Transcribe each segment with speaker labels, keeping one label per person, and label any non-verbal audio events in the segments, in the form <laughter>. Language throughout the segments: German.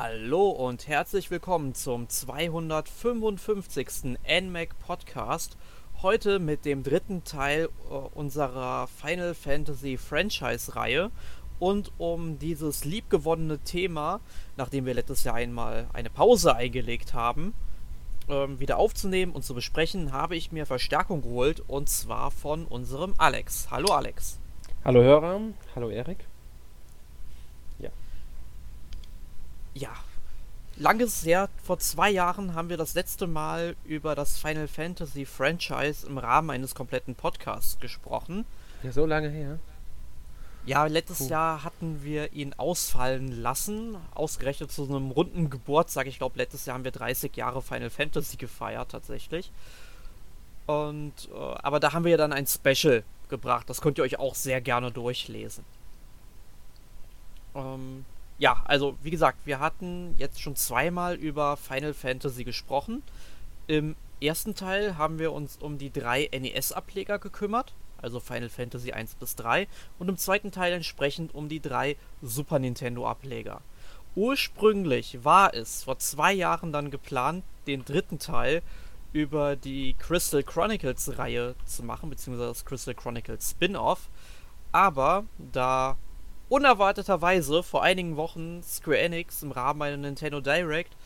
Speaker 1: Hallo und herzlich willkommen zum 255. NMAC Podcast. Heute mit dem dritten Teil äh, unserer Final Fantasy Franchise-Reihe. Und um dieses liebgewonnene Thema, nachdem wir letztes Jahr einmal eine Pause eingelegt haben, ähm, wieder aufzunehmen und zu besprechen, habe ich mir Verstärkung geholt und zwar von unserem Alex. Hallo Alex.
Speaker 2: Hallo Hörer, hallo Erik.
Speaker 1: Ja, langes her, vor zwei Jahren haben wir das letzte Mal über das Final Fantasy Franchise im Rahmen eines kompletten Podcasts gesprochen.
Speaker 2: Ja, so lange her.
Speaker 1: Ja, letztes Puh. Jahr hatten wir ihn ausfallen lassen, ausgerechnet zu einem runden Geburtstag. Ich glaube, letztes Jahr haben wir 30 Jahre Final Fantasy gefeiert, tatsächlich. Und, äh, aber da haben wir ja dann ein Special gebracht. Das könnt ihr euch auch sehr gerne durchlesen. Ähm, ja, also wie gesagt, wir hatten jetzt schon zweimal über Final Fantasy gesprochen. Im ersten Teil haben wir uns um die drei NES-Ableger gekümmert, also Final Fantasy 1 bis 3, und im zweiten Teil entsprechend um die drei Super Nintendo-Ableger. Ursprünglich war es vor zwei Jahren dann geplant, den dritten Teil über die Crystal Chronicles Reihe zu machen, beziehungsweise das Crystal Chronicles Spin-off. Aber da unerwarteterweise vor einigen Wochen Square Enix im Rahmen einer Nintendo Direct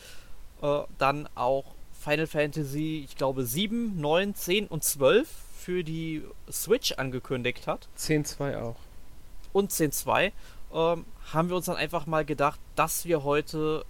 Speaker 1: äh, dann auch Final Fantasy, ich glaube 7, 9, 10 und 12 für die Switch angekündigt hat.
Speaker 2: 10.2 auch.
Speaker 1: Und 10.2 ähm, haben wir uns dann einfach mal gedacht, dass wir heute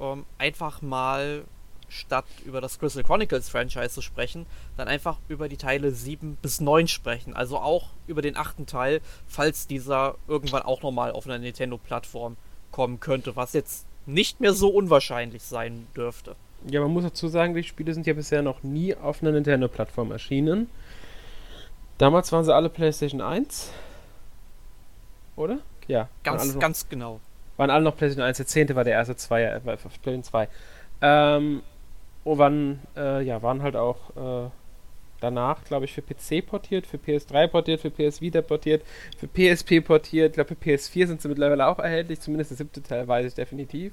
Speaker 1: ähm, einfach mal statt über das Crystal Chronicles Franchise zu sprechen, dann einfach über die Teile 7 bis 9 sprechen. Also auch über den achten Teil, falls dieser irgendwann auch nochmal auf einer Nintendo-Plattform kommen könnte, was jetzt nicht mehr so unwahrscheinlich sein dürfte.
Speaker 2: Ja, man muss dazu sagen, die Spiele sind ja bisher noch nie auf einer Nintendo-Plattform erschienen. Damals waren sie alle PlayStation 1. Oder?
Speaker 1: Ja. Ganz, noch, ganz genau.
Speaker 2: Waren alle noch PlayStation 1. Der 10. war der erste, zwei, äh, PlayStation 2. Ähm, und waren, äh, ja, waren halt auch äh, danach, glaube ich, für PC portiert, für PS3 portiert, für PS Vita portiert, für PSP portiert. Ich glaube, für PS4 sind sie mittlerweile auch erhältlich, zumindest der siebte Teil weiß ich definitiv.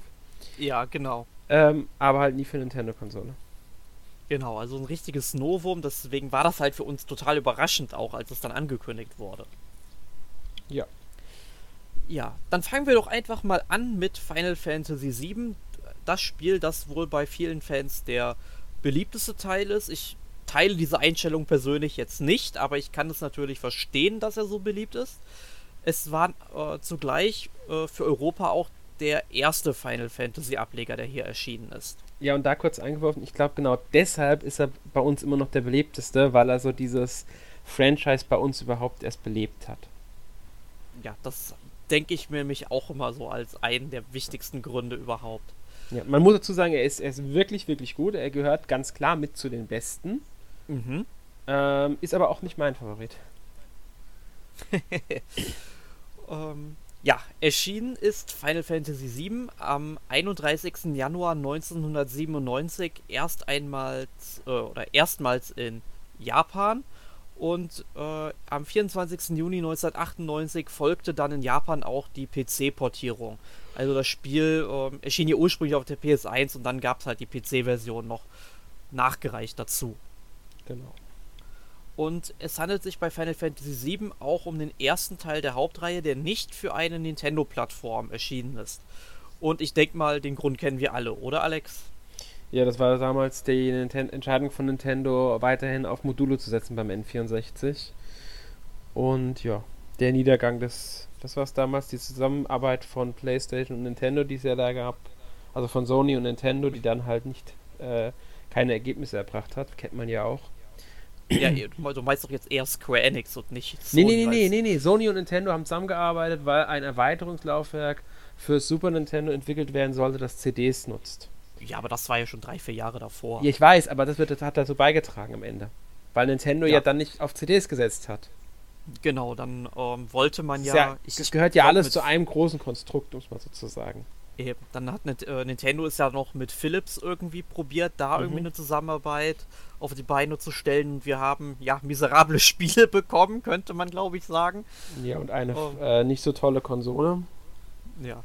Speaker 1: Ja, genau.
Speaker 2: Ähm, aber halt nie für Nintendo-Konsole.
Speaker 1: Genau, also ein richtiges Novum, deswegen war das halt für uns total überraschend auch, als es dann angekündigt wurde.
Speaker 2: Ja.
Speaker 1: Ja, dann fangen wir doch einfach mal an mit Final Fantasy VII, das Spiel, das wohl bei vielen Fans der beliebteste Teil ist. Ich teile diese Einstellung persönlich jetzt nicht, aber ich kann es natürlich verstehen, dass er so beliebt ist. Es war äh, zugleich äh, für Europa auch der erste Final Fantasy Ableger, der hier erschienen ist.
Speaker 2: Ja, und da kurz eingeworfen, ich glaube genau deshalb ist er bei uns immer noch der beliebteste, weil er so dieses Franchise bei uns überhaupt erst belebt hat.
Speaker 1: Ja, das denke ich mir mich auch immer so als einen der wichtigsten Gründe überhaupt.
Speaker 2: Ja, man muss dazu sagen, er ist, er ist wirklich, wirklich gut. Er gehört ganz klar mit zu den Besten. Mhm. Ähm, ist aber auch nicht mein Favorit. <laughs>
Speaker 1: ähm, ja, erschienen ist Final Fantasy VII am 31. Januar 1997 erst einmal äh, oder erstmals in Japan und äh, am 24. Juni 1998 folgte dann in Japan auch die PC-Portierung. Also das Spiel äh, erschien ja ursprünglich auf der PS1 und dann gab es halt die PC-Version noch nachgereicht dazu.
Speaker 2: Genau.
Speaker 1: Und es handelt sich bei Final Fantasy VII auch um den ersten Teil der Hauptreihe, der nicht für eine Nintendo-Plattform erschienen ist. Und ich denke mal, den Grund kennen wir alle, oder Alex?
Speaker 2: Ja, das war damals die Ninten Entscheidung von Nintendo, weiterhin auf Module zu setzen beim N64. Und ja, der Niedergang des, das war es damals, die Zusammenarbeit von PlayStation und Nintendo, die es ja da gab. Also von Sony und Nintendo, die dann halt nicht äh, keine Ergebnisse erbracht hat, kennt man ja auch.
Speaker 1: Ja, du meinst doch jetzt eher Square Enix und nicht Sony.
Speaker 2: Nee, nee, nee, nee, nee, Sony und Nintendo haben zusammengearbeitet, weil ein Erweiterungslaufwerk für Super Nintendo entwickelt werden sollte, das CDs nutzt.
Speaker 1: Ja, aber das war ja schon drei, vier Jahre davor.
Speaker 2: Ja, ich weiß, aber das wird, hat dazu beigetragen am Ende. Weil Nintendo ja, ja dann nicht auf CDs gesetzt hat.
Speaker 1: Genau, dann ähm, wollte man ja.
Speaker 2: ja ich, das gehört ja alles zu einem großen Konstrukt, muss man sozusagen.
Speaker 1: Eben. Dann hat äh, Nintendo es ja noch mit Philips irgendwie probiert, da mhm. irgendwie eine Zusammenarbeit auf die Beine zu stellen. Wir haben ja miserable <laughs> Spiele bekommen, könnte man glaube ich sagen.
Speaker 2: Ja, und eine oh. äh, nicht so tolle Konsole.
Speaker 1: Ja.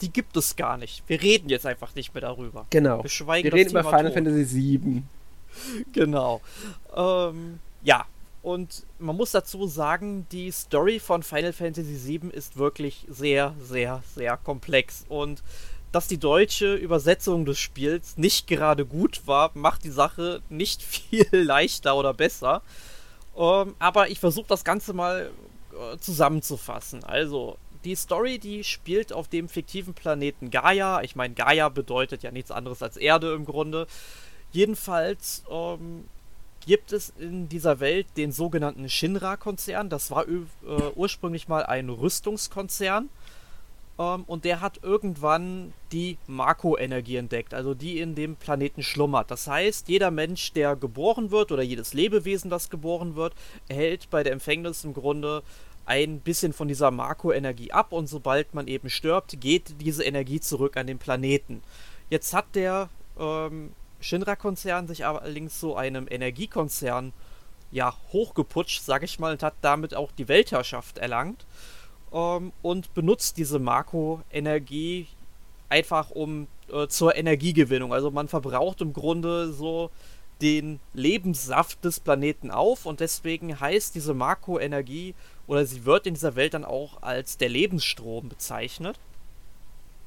Speaker 1: Die gibt es gar nicht. Wir reden jetzt einfach nicht mehr darüber.
Speaker 2: Genau.
Speaker 1: Wir schweigen
Speaker 2: Wir reden über Final
Speaker 1: tot.
Speaker 2: Fantasy VII. <laughs>
Speaker 1: Genau. Ähm, ja, und man muss dazu sagen, die Story von Final Fantasy VII ist wirklich sehr, sehr, sehr komplex. Und dass die deutsche Übersetzung des Spiels nicht gerade gut war, macht die Sache nicht <laughs> viel leichter oder besser. Ähm, aber ich versuche das Ganze mal äh, zusammenzufassen. Also, die Story, die spielt auf dem fiktiven Planeten Gaia. Ich meine, Gaia bedeutet ja nichts anderes als Erde im Grunde. Jedenfalls ähm, gibt es in dieser Welt den sogenannten Shinra-Konzern. Das war äh, ursprünglich mal ein Rüstungskonzern. Ähm, und der hat irgendwann die Marco-Energie entdeckt, also die in dem Planeten schlummert. Das heißt, jeder Mensch, der geboren wird oder jedes Lebewesen, das geboren wird, erhält bei der Empfängnis im Grunde ein bisschen von dieser Marco-Energie ab und sobald man eben stirbt, geht diese Energie zurück an den Planeten. Jetzt hat der ähm, Shinra-Konzern sich allerdings zu einem Energiekonzern ja, hochgeputscht, sag ich mal, und hat damit auch die Weltherrschaft erlangt ähm, und benutzt diese Marco-Energie einfach um äh, zur Energiegewinnung. Also man verbraucht im Grunde so den Lebenssaft des Planeten auf und deswegen heißt diese Marco-Energie oder sie wird in dieser Welt dann auch als der Lebensstrom bezeichnet.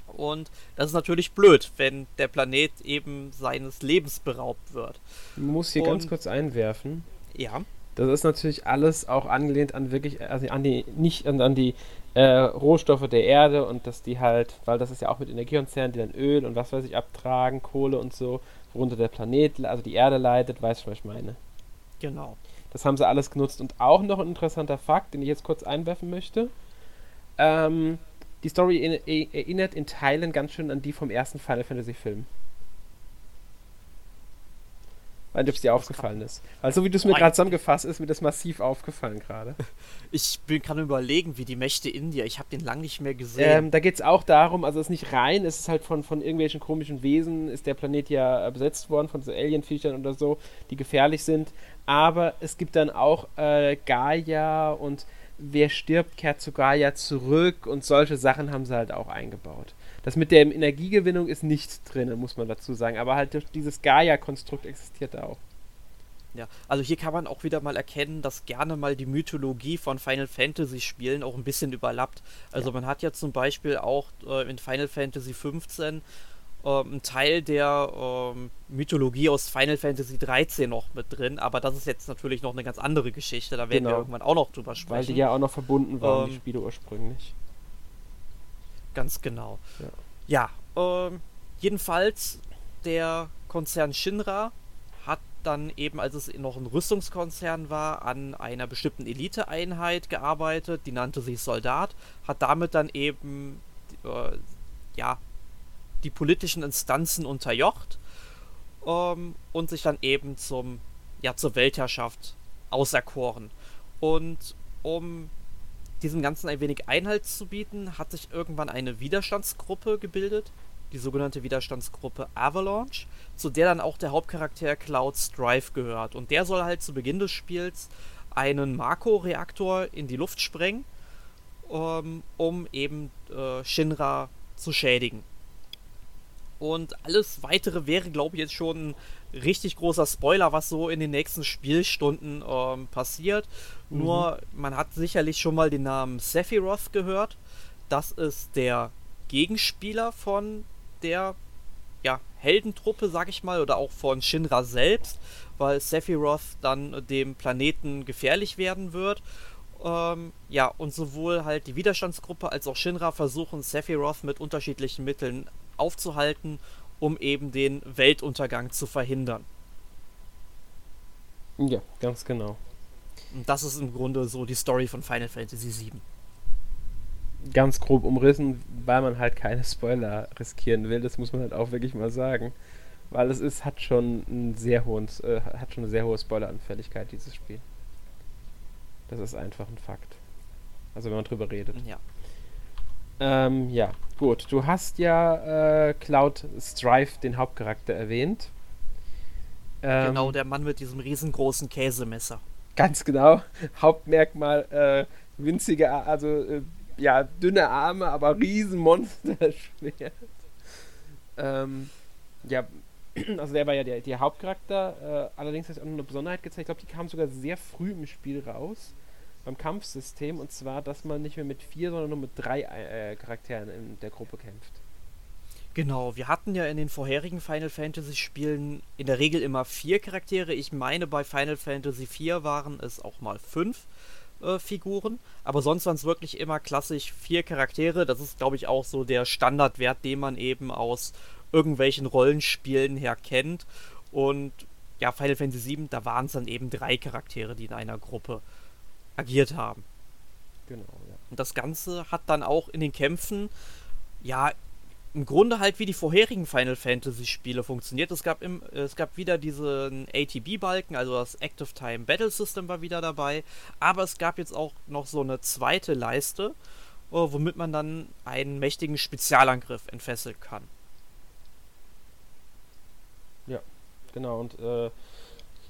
Speaker 1: Und das ist natürlich blöd, wenn der Planet eben seines Lebens beraubt wird.
Speaker 2: Ich muss hier ganz
Speaker 1: Und-
Speaker 2: kurz einwerfen.
Speaker 1: Ja,
Speaker 2: Das ist natürlich alles auch angelehnt an wirklich, also an die, nicht an, an die äh, Rohstoffe der Erde und dass die halt, weil das ist ja auch mit Energiekonzernen, die dann Öl und was weiß ich abtragen, Kohle und so, worunter der Planet, also die Erde leidet, weißt du, was ich meine.
Speaker 1: genau.
Speaker 2: Das haben sie alles genutzt. Und auch noch ein interessanter Fakt, den ich jetzt kurz einwerfen möchte. Ähm, die Story e- erinnert in Teilen ganz schön an die vom ersten Final Fantasy Film. Weil ob es dir aufgefallen ist. Weil so wie du es mir gerade zusammengefasst ist, mir das massiv aufgefallen gerade. <laughs>
Speaker 1: Ich bin, kann überlegen, wie die Mächte India. Ich habe den lang nicht mehr gesehen.
Speaker 2: Ähm, da geht es auch darum, also es ist nicht rein, es ist halt von, von irgendwelchen komischen Wesen, ist der Planet ja äh, besetzt worden, von so Alienviechern oder so, die gefährlich sind. Aber es gibt dann auch äh, Gaia und wer stirbt, kehrt zu Gaia zurück und solche Sachen haben sie halt auch eingebaut. Das mit der Energiegewinnung ist nicht drin, muss man dazu sagen. Aber halt dieses Gaia-Konstrukt existiert auch.
Speaker 1: Ja, also hier kann man auch wieder mal erkennen, dass gerne mal die Mythologie von Final Fantasy Spielen auch ein bisschen überlappt. Also man hat ja zum Beispiel auch äh, in Final Fantasy 15 ähm, einen Teil der ähm, Mythologie aus Final Fantasy 13 noch mit drin, aber das ist jetzt natürlich noch eine ganz andere Geschichte, da werden wir
Speaker 2: Genau.
Speaker 1: irgendwann auch noch drüber
Speaker 2: Weil
Speaker 1: sprechen.
Speaker 2: die ja auch noch verbunden waren, die
Speaker 1: Ähm,
Speaker 2: Spiele ursprünglich.
Speaker 1: Ganz genau.
Speaker 2: Ja.
Speaker 1: Ja, ähm, jedenfalls der Konzern Shinra hat dann eben, als es noch ein Rüstungskonzern war, an einer bestimmten Eliteeinheit gearbeitet, die nannte sich Soldat, hat damit dann eben äh, ja die politischen Instanzen unterjocht ähm, und sich dann eben zum ja zur Weltherrschaft auserkoren. Und um diesem Ganzen ein wenig Einhalt zu bieten, hat sich irgendwann eine Widerstandsgruppe gebildet, die sogenannte Widerstandsgruppe Avalanche, zu der dann auch der Hauptcharakter Cloud Strife gehört. Und der soll halt zu Beginn des Spiels einen Marco-Reaktor in die Luft sprengen, ähm, um eben äh, Shinra zu schädigen. Und alles weitere wäre, glaube ich, jetzt schon ein richtig großer Spoiler, was so in den nächsten Spielstunden ähm, passiert. Nur, man hat sicherlich schon mal den Namen Sephiroth gehört. Das ist der Gegenspieler von der ja, Heldentruppe, sag ich mal, oder auch von Shinra selbst, weil Sephiroth dann dem Planeten gefährlich werden wird. Ähm, ja, und sowohl halt die Widerstandsgruppe als auch Shinra versuchen Sephiroth mit unterschiedlichen Mitteln aufzuhalten, um eben den Weltuntergang zu verhindern.
Speaker 2: Ja, ganz genau.
Speaker 1: Und das ist im Grunde so die Story von Final Fantasy VII.
Speaker 2: ganz grob umrissen, weil man halt keine Spoiler riskieren will. Das muss man halt auch wirklich mal sagen. Weil es ist, hat schon einen sehr hohen, äh, hat schon eine sehr hohe Spoileranfälligkeit, dieses Spiel. Das ist einfach ein Fakt. Also wenn man drüber redet.
Speaker 1: Ja.
Speaker 2: Ähm, ja, gut. Du hast ja äh, Cloud Strife, den Hauptcharakter, erwähnt. Ähm,
Speaker 1: Genau, der Mann mit diesem riesengroßen Käsemesser.
Speaker 2: Ganz genau. <laughs> Hauptmerkmal, äh, winzige, also äh, ja, dünne Arme, aber riesen Monsterschwert. <laughs> Ähm, ja, <clears throat> also der war ja der, der Hauptcharakter. Äh, allerdings hat es auch noch eine Besonderheit gezeigt. Ich glaube, die kam sogar sehr früh im Spiel raus. Beim Kampfsystem. Und zwar, dass man nicht mehr mit vier, sondern nur mit drei äh, Charakteren in der Gruppe kämpft.
Speaker 1: Genau, wir hatten ja in den vorherigen Final Fantasy Spielen in der Regel immer vier Charaktere. Ich meine, bei Final Fantasy IV waren es auch mal fünf äh, Figuren. Aber sonst waren es wirklich immer klassisch vier Charaktere. Das ist, glaube ich, auch so der Standardwert, den man eben aus irgendwelchen Rollenspielen her kennt. Und ja, Final Fantasy VII, da waren es dann eben drei Charaktere, die in einer Gruppe agiert haben. Genau, ja. Und das Ganze hat dann auch in den Kämpfen, ja, im Grunde halt wie die vorherigen Final Fantasy Spiele funktioniert. Es gab, im, es gab wieder diesen ATB-Balken, also das Active Time Battle System war wieder dabei. Aber es gab jetzt auch noch so eine zweite Leiste, äh, womit man dann einen mächtigen Spezialangriff entfesseln kann.
Speaker 2: Ja, genau. Und äh,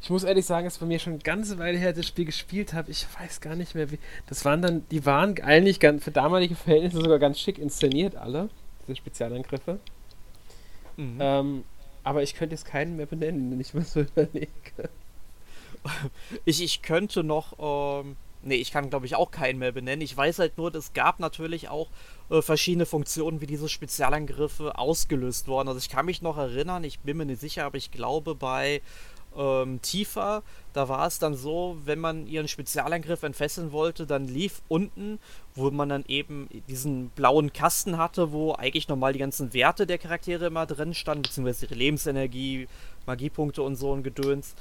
Speaker 2: ich muss ehrlich sagen, es ist bei mir schon eine ganze Weile her, das Spiel gespielt habe. Ich weiß gar nicht mehr, wie. Das waren dann, die waren eigentlich ganz, für damalige Verhältnisse sogar ganz schick inszeniert, alle diese Spezialangriffe. Mhm. Ähm, aber ich könnte jetzt keinen mehr benennen, wenn ich mal so <laughs> überlege.
Speaker 1: Ich, ich könnte noch, ähm, nee, ich kann glaube ich auch keinen mehr benennen. Ich weiß halt nur, es gab natürlich auch äh, verschiedene Funktionen, wie diese Spezialangriffe ausgelöst wurden. Also ich kann mich noch erinnern, ich bin mir nicht sicher, aber ich glaube bei ähm, tiefer. Da war es dann so, wenn man ihren Spezialangriff entfesseln wollte, dann lief unten, wo man dann eben diesen blauen Kasten hatte, wo eigentlich nochmal die ganzen Werte der Charaktere immer drin standen, beziehungsweise ihre Lebensenergie, Magiepunkte und so ein Gedöns.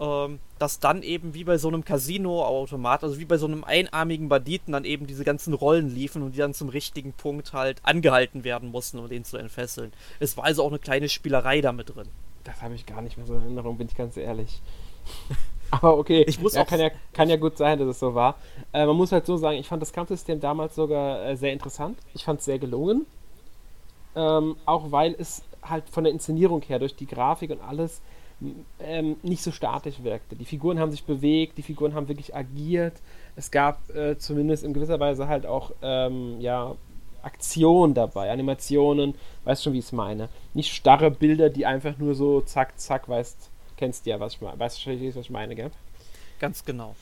Speaker 1: Ähm, dass dann eben wie bei so einem Casino-Automat, also wie bei so einem einarmigen Banditen, dann eben diese ganzen Rollen liefen und die dann zum richtigen Punkt halt angehalten werden mussten, um den zu entfesseln. Es war also auch eine kleine Spielerei damit drin.
Speaker 2: Das habe ich gar nicht mehr so in Erinnerung, bin ich ganz ehrlich. <laughs> Aber okay, ich muss ja, kann, ja, kann ja gut sein, dass es so war. Äh, man muss halt so sagen, ich fand das Kampfsystem damals sogar äh, sehr interessant. Ich fand es sehr gelungen. Ähm, auch weil es halt von der Inszenierung her, durch die Grafik und alles, ähm, nicht so statisch wirkte. Die Figuren haben sich bewegt, die Figuren haben wirklich agiert. Es gab äh, zumindest in gewisser Weise halt auch ähm, ja, Aktion dabei, Animationen, weißt schon, wie ich es meine. Nicht starre Bilder, die einfach nur so zack, zack, weißt, kennst ja, was ich meine, weißt du, was ich meine, gell?
Speaker 1: Ganz genau.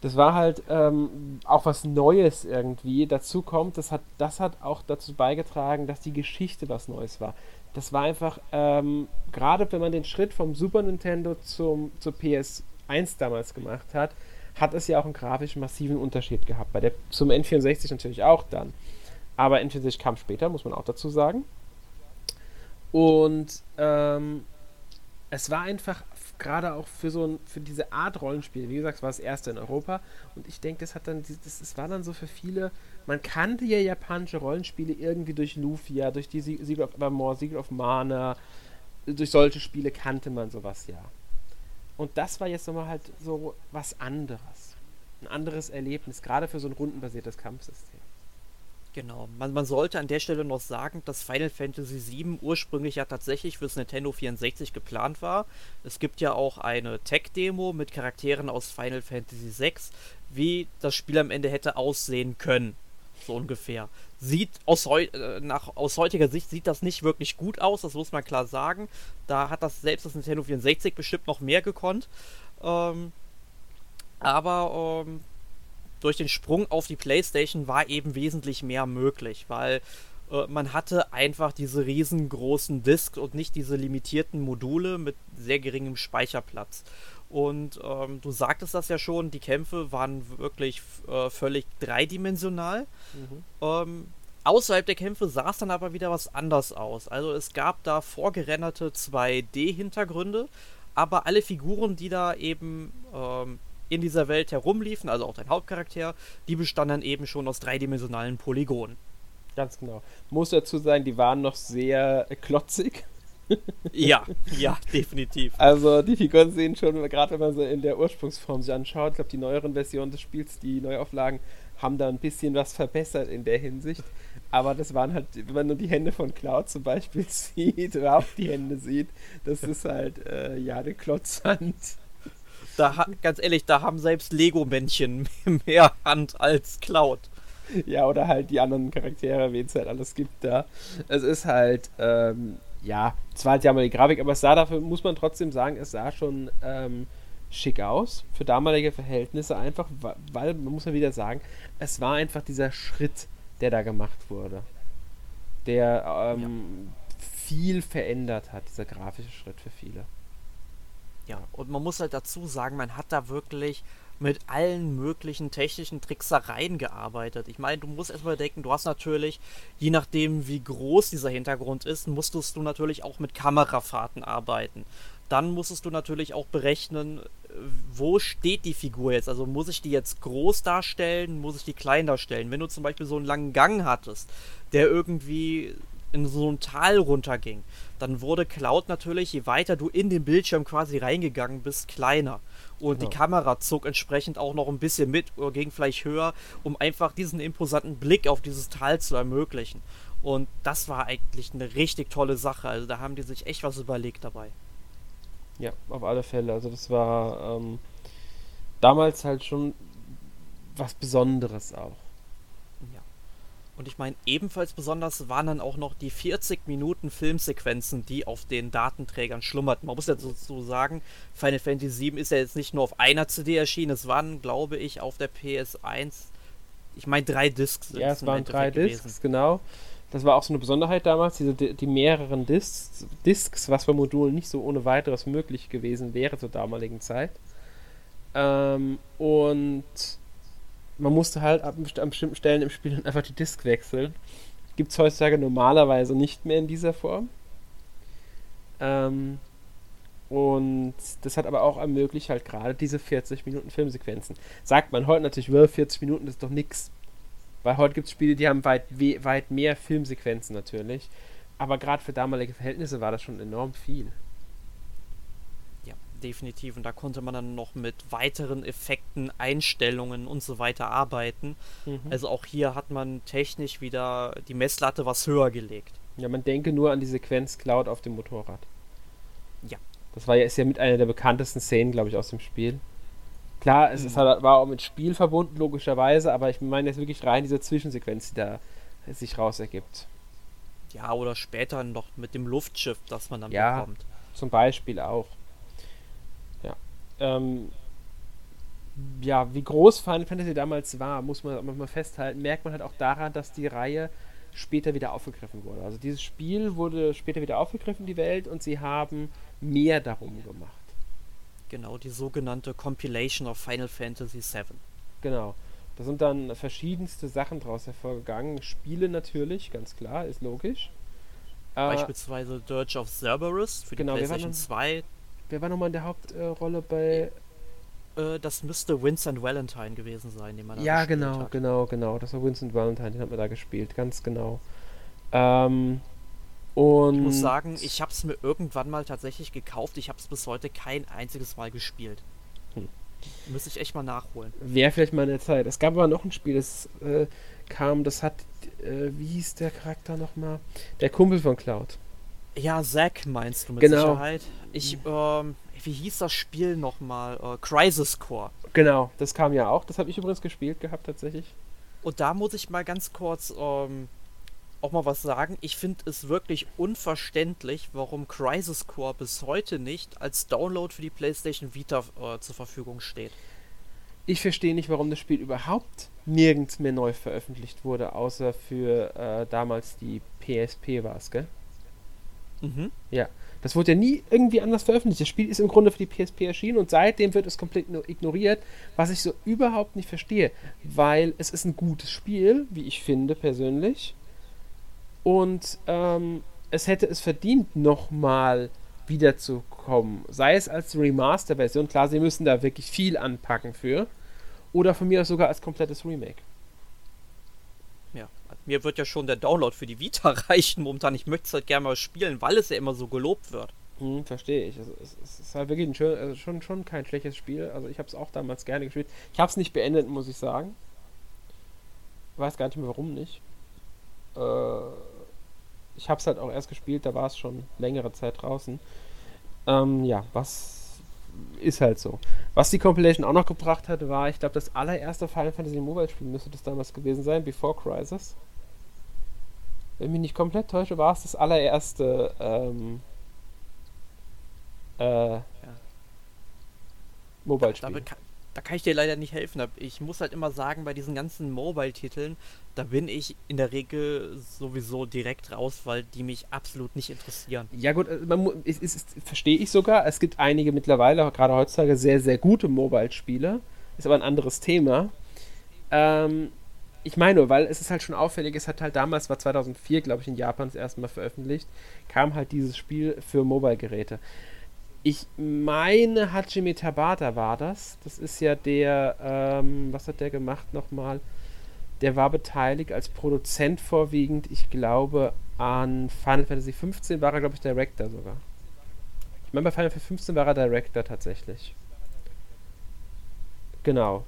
Speaker 2: Das war halt ähm, auch was Neues irgendwie. Dazu kommt, das hat, das hat auch dazu beigetragen, dass die Geschichte was Neues war. Das war einfach, ähm, gerade wenn man den Schritt vom Super Nintendo zum, zur PS1 damals gemacht hat, hat es ja auch einen grafisch massiven Unterschied gehabt. Bei der, zum N64 natürlich auch dann. Aber N64 kam später, muss man auch dazu sagen. Und ähm, es war einfach gerade auch für so ein, für diese Art Rollenspiel, wie gesagt, es war das erste in Europa. Und ich denke, das hat dann, das, das war dann so für viele, man kannte ja japanische Rollenspiele irgendwie durch Lufia, durch die Siegel of Evermore, Siegel of Mana, durch solche Spiele kannte man sowas ja. Und das war jetzt nochmal halt so was anderes. Ein anderes Erlebnis, gerade für so ein rundenbasiertes Kampfsystem.
Speaker 1: Genau. Man, man, sollte an der Stelle noch sagen, dass Final Fantasy VII ursprünglich ja tatsächlich fürs Nintendo 64 geplant war. Es gibt ja auch eine Tech-Demo mit Charakteren aus Final Fantasy VI, wie das Spiel am Ende hätte aussehen können. So ungefähr. Sieht aus, heu äh, nach, aus heutiger Sicht sieht das nicht wirklich gut aus, das muss man klar sagen. Da hat das selbst das Nintendo 64 bestimmt noch mehr gekonnt. Ähm, aber ähm, durch den Sprung auf die PlayStation war eben wesentlich mehr möglich, weil äh, man hatte einfach diese riesengroßen Discs und nicht diese limitierten Module mit sehr geringem Speicherplatz. Und ähm, du sagtest das ja schon, die Kämpfe waren wirklich äh, völlig dreidimensional. Mhm. Ähm, außerhalb der Kämpfe sah es dann aber wieder was anders aus. Also es gab da vorgerenderte 2D-Hintergründe, aber alle Figuren, die da eben ähm, in dieser Welt herumliefen, also auch dein Hauptcharakter, die bestanden dann eben schon aus dreidimensionalen Polygonen.
Speaker 2: Ganz genau. Muss dazu sagen, die waren noch sehr äh, klotzig. <laughs>
Speaker 1: ja, ja, definitiv.
Speaker 2: Also die Figuren sehen schon, gerade wenn man sie in der Ursprungsform sich anschaut, ich glaube die neueren Versionen des Spiels, die Neuauflagen, haben da ein bisschen was verbessert in der Hinsicht. Aber das waren halt, wenn man nur die Hände von Cloud zum Beispiel <laughs> sieht, oder auch die Hände sieht, das ist halt, äh, ja, eine Klotzhand.
Speaker 1: Da, ganz ehrlich, da haben selbst Lego-Männchen <laughs> mehr Hand als Cloud.
Speaker 2: ja, oder halt die anderen Charaktere, wen es halt alles gibt da. Es ist halt, ähm, ja, zwar halt ja mal die Grafik, aber es sah dafür, muss man trotzdem sagen, es sah schon ähm, schick aus, für damalige Verhältnisse einfach, weil, man muss ja wieder sagen, es war einfach dieser Schritt, der da gemacht wurde. Der ähm, ja. viel verändert hat, dieser grafische Schritt für viele.
Speaker 1: Ja, und man muss halt dazu sagen, man hat da wirklich mit allen möglichen technischen Tricksereien gearbeitet. Ich meine, du musst erstmal denken, du hast natürlich, je nachdem wie groß dieser Hintergrund ist, musstest du natürlich auch mit Kamerafahrten arbeiten. Dann musstest du natürlich auch berechnen, wo steht die Figur jetzt? Also muss ich die jetzt groß darstellen, muss ich die klein darstellen? Wenn du zum Beispiel so einen langen Gang hattest, der irgendwie in so ein Tal runterging, dann wurde Cloud natürlich, je weiter du in den Bildschirm quasi reingegangen bist, kleiner. Und genau. die Kamera zog entsprechend auch noch ein bisschen mit oder ging vielleicht höher, um einfach diesen imposanten Blick auf dieses Tal zu ermöglichen. Und das war eigentlich eine richtig tolle Sache. Also da haben die sich echt was überlegt dabei.
Speaker 2: Ja, auf alle Fälle. Also das war ähm, damals halt schon was Besonderes auch.
Speaker 1: Und ich meine, ebenfalls besonders waren dann auch noch die 40 Minuten Filmsequenzen, die auf den Datenträgern schlummerten. Man muss ja so, so sagen, Final Fantasy VII ist ja jetzt nicht nur auf einer CD erschienen, es waren, glaube ich, auf der PS1, ich meine, drei Discs.
Speaker 2: Ja, es waren drei gewesen. Discs, genau. Das war auch so eine Besonderheit damals, diese, die mehreren Discs, Discs, was bei Modulen nicht so ohne weiteres möglich gewesen wäre zur damaligen Zeit. Ähm, und man musste halt an bestimmten Stellen im Spiel einfach die Disk wechseln. Gibt es heutzutage normalerweise nicht mehr in dieser Form. Ähm, und das hat aber auch ermöglicht, halt gerade diese 40 Minuten Filmsequenzen. Sagt man heute natürlich, 40 Minuten ist doch nichts. Weil heute gibt es Spiele, die haben weit, weit mehr Filmsequenzen natürlich. Aber gerade für damalige Verhältnisse war das schon enorm viel
Speaker 1: definitiv. Und da konnte man dann noch mit weiteren Effekten, Einstellungen und so weiter arbeiten. Mhm. Also auch hier hat man technisch wieder die Messlatte was höher gelegt.
Speaker 2: Ja, man denke nur an die Sequenz Cloud auf dem Motorrad.
Speaker 1: Ja.
Speaker 2: Das war ja, ist ja mit einer der bekanntesten Szenen, glaube ich, aus dem Spiel. Klar, es mhm. ist halt, war auch mit Spiel verbunden, logischerweise, aber ich meine jetzt wirklich rein diese Zwischensequenz, die da sich raus ergibt.
Speaker 1: Ja, oder später noch mit dem Luftschiff, das man dann
Speaker 2: ja, bekommt. Zum Beispiel auch ähm, ja, wie groß Final Fantasy damals war, muss man, muss man festhalten, merkt man halt auch daran, dass die Reihe später wieder aufgegriffen wurde. Also dieses Spiel wurde später wieder aufgegriffen, die Welt, und sie haben mehr darum gemacht.
Speaker 1: Genau, die sogenannte Compilation of Final Fantasy VII.
Speaker 2: Genau. Da sind dann verschiedenste Sachen draus hervorgegangen. Spiele natürlich, ganz klar, ist logisch.
Speaker 1: Äh, Beispielsweise Dirge of Cerberus für die genau, PlayStation 2,
Speaker 2: Wer war nochmal in der Hauptrolle bei.
Speaker 1: Äh, das müsste Vincent Valentine gewesen sein,
Speaker 2: den man da Ja, genau, hat. genau, genau. Das war Vincent Valentine, den hat man da gespielt, ganz genau. Ähm, und
Speaker 1: ich muss sagen, ich habe es mir irgendwann mal tatsächlich gekauft. Ich habe es bis heute kein einziges Mal gespielt. Hm. Müsste ich echt mal nachholen.
Speaker 2: Wäre vielleicht mal eine Zeit. Es gab aber noch ein Spiel, das äh, kam, das hat, äh, wie hieß der Charakter nochmal? Der Kumpel von Cloud.
Speaker 1: Ja, Zack meinst du mit
Speaker 2: genau.
Speaker 1: Sicherheit. Ich, ähm, wie hieß das Spiel nochmal? Äh, Crisis Core.
Speaker 2: Genau, das kam ja auch. Das habe ich übrigens gespielt gehabt tatsächlich.
Speaker 1: Und da muss ich mal ganz kurz ähm, auch mal was sagen. Ich finde es wirklich unverständlich, warum Crisis Core bis heute nicht als Download für die PlayStation Vita äh, zur Verfügung steht.
Speaker 2: Ich verstehe nicht, warum das Spiel überhaupt nirgends mehr neu veröffentlicht wurde, außer für äh, damals die PSP war es, gell? Mhm. Ja. Das wurde ja nie irgendwie anders veröffentlicht. Das Spiel ist im Grunde für die PSP erschienen und seitdem wird es komplett ignoriert, was ich so überhaupt nicht verstehe. Weil es ist ein gutes Spiel, wie ich finde persönlich. Und ähm, es hätte es verdient, nochmal wiederzukommen. Sei es als Remaster-Version. Klar, sie müssen da wirklich viel anpacken für. Oder von mir aus sogar als komplettes Remake.
Speaker 1: Mir wird ja schon der Download für die Vita <laughs> reichen momentan. Ich möchte es halt gerne mal spielen, weil es ja immer so gelobt wird.
Speaker 2: Hm, verstehe ich. Also, es, ist halt wirklich schön, also schon, schon kein schlechtes Spiel. Also ich habe es auch damals gerne gespielt. Ich habe es nicht beendet, muss ich sagen. Weiß gar nicht mehr warum nicht. Äh, ich habe es halt auch erst gespielt, da war es schon längere Zeit draußen. Ähm, ja, was ist halt so. Was die Compilation auch noch gebracht hat, war, ich glaube, das allererste Final Fantasy Mobile Spiel müsste das damals gewesen sein, Before Crisis. Wenn mich nicht komplett täusche, war es das allererste ähm, äh, ja. Mobile-Spiel
Speaker 1: da kann ich dir leider nicht helfen. Ich muss halt immer sagen, bei diesen ganzen Mobile-Titeln, da bin ich in der Regel sowieso direkt raus, weil die mich absolut nicht interessieren.
Speaker 2: Ja gut, äh, verstehe ich sogar. Es gibt einige mittlerweile, gerade heutzutage, sehr, sehr gute Mobile-Spiele. Ist aber ein anderes Thema. Ähm, ich meine nur, weil es ist halt schon auffällig, es hat halt damals, war 2004, glaube ich, in Japan das erste Mal veröffentlicht, kam halt dieses Spiel für Mobile-Geräte. Ich meine, Hajime Tabata war das. Das ist ja der, ähm, was hat der gemacht nochmal? Der war beteiligt als Produzent vorwiegend, ich glaube, an Final Fantasy 15 war er, glaube ich, Director sogar. Ich meine, bei Final Fantasy 15 war er Director tatsächlich. Genau.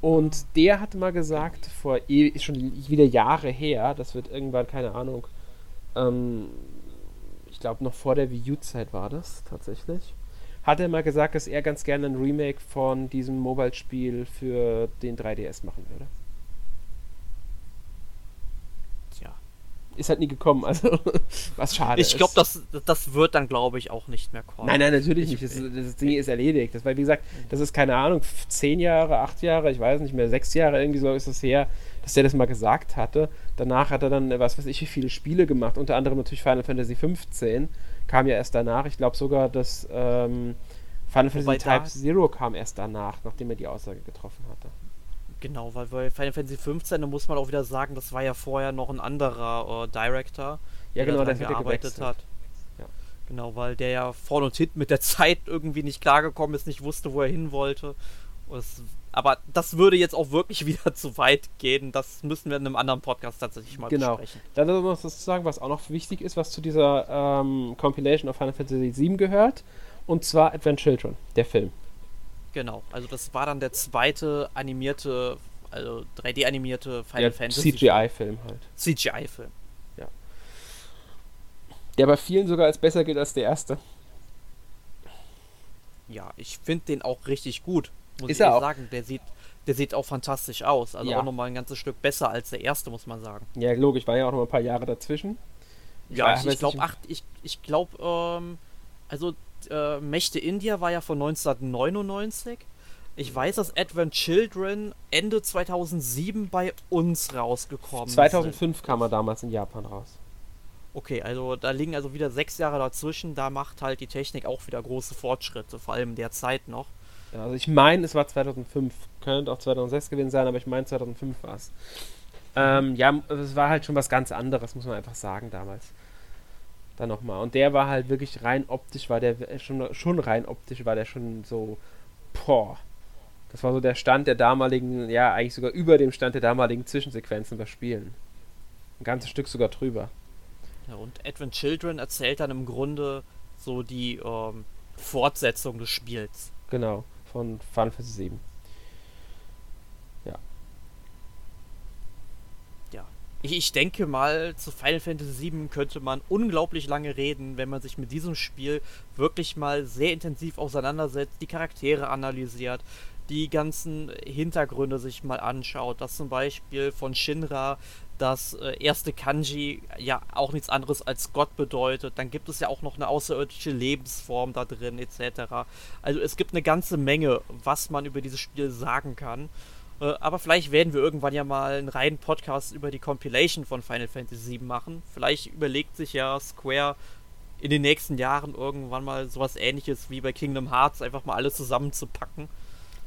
Speaker 2: Und der hat mal gesagt, vor e schon wieder Jahre her, das wird irgendwann, keine Ahnung, ähm, ich glaube noch vor der Wii U-Zeit war das tatsächlich, hat er mal gesagt, dass er ganz gerne ein Remake von diesem Mobile-Spiel für den 3DS machen würde. Ist halt nie gekommen, also <laughs> was schade
Speaker 1: Ich glaube, das, das wird dann, glaube ich, auch nicht mehr kommen.
Speaker 2: Nein, nein, natürlich ich, nicht. Das, das, Ding ist erledigt. Das, weil, wie gesagt, das ist keine Ahnung, zehn Jahre, acht Jahre, ich weiß nicht mehr, sechs Jahre irgendwie so ist es her, dass der das mal gesagt hatte. Danach hat er dann, was weiß ich, wie viele Spiele gemacht, unter anderem natürlich Final Fantasy 15, kam ja erst danach. Ich glaube sogar, dass ähm, Final Fantasy Type Zero kam erst danach, nachdem er die Aussage getroffen hatte.
Speaker 1: Genau, weil bei Final Fantasy 15, da muss man auch wieder sagen, das war ja vorher noch ein anderer äh, Director,
Speaker 2: ja, der genau, der
Speaker 1: gearbeitet hat. Ja. Genau, weil der ja vorne und hinten mit der Zeit irgendwie nicht klargekommen ist, nicht wusste, wo er hin wollte. Es aber das würde jetzt auch wirklich <laughs> wieder zu weit gehen. Das müssen wir in einem anderen Podcast tatsächlich mal
Speaker 2: genau. besprechen. Dann was zu sagen, was auch noch wichtig ist, was zu dieser ähm, Compilation of Final Fantasy VII gehört. Und zwar Advent Children, der Film.
Speaker 1: Genau, also das war dann der zweite animierte, also 3D-animierte Final ja, Fantasy.
Speaker 2: CGI-Film halt.
Speaker 1: CGI-Film.
Speaker 2: Ja. Der bei vielen sogar als besser gilt als der erste.
Speaker 1: Ja, ich finde den auch richtig gut muss
Speaker 2: ist ich
Speaker 1: sagen. Der sieht, der sieht auch fantastisch aus. Also ja. auch nochmal ein ganzes Stück besser als der erste, muss man sagen.
Speaker 2: Ja, logisch, war ja auch noch ein paar Jahre dazwischen.
Speaker 1: Ich ja, ich, ich glaube, ich, ich glaube, ähm, also äh, Mächte India war ja von 1999. Ich weiß, dass Advent Children Ende 2007 bei uns rausgekommen
Speaker 2: 2005 sind. kam er damals in Japan raus.
Speaker 1: Okay, also da liegen also wieder sechs Jahre dazwischen. Da macht halt die Technik auch wieder große Fortschritte, vor allem der Zeit noch.
Speaker 2: Ja, also ich meine, es war 2005. Könnte auch 2006 gewesen sein, aber ich meine 2005 war es. Ähm, ja, es war halt schon was ganz anderes, muss man einfach sagen damals. Dann nochmal. Und der war halt wirklich rein optisch, war der schon, schon rein optisch, war der schon so, boah. Das war so der Stand der damaligen, ja, eigentlich sogar über dem Stand der damaligen Zwischensequenzen bei Spielen. Ein ganzes Stück sogar drüber.
Speaker 1: Ja, und Advent Children erzählt dann im Grunde so die ähm, Fortsetzung des Spiels.
Speaker 2: Genau von Final Fantasy 7. Ja.
Speaker 1: Ja. Ich, ich denke mal, zu Final Fantasy 7 könnte man unglaublich lange reden, wenn man sich mit diesem Spiel wirklich mal sehr intensiv auseinandersetzt, die Charaktere analysiert, die ganzen Hintergründe sich mal anschaut, dass zum Beispiel von Shinra das äh, erste Kanji ja auch nichts anderes als Gott bedeutet. Dann gibt es ja auch noch eine außerirdische Lebensform da drin, etc. Also es gibt eine ganze Menge, was man über dieses Spiel sagen kann. Äh, aber vielleicht werden wir irgendwann ja mal einen reinen Podcast über die Compilation von Final Fantasy VII machen. Vielleicht überlegt sich ja Square in den nächsten Jahren irgendwann mal sowas ähnliches wie bei Kingdom Hearts, einfach mal alles zusammenzupacken.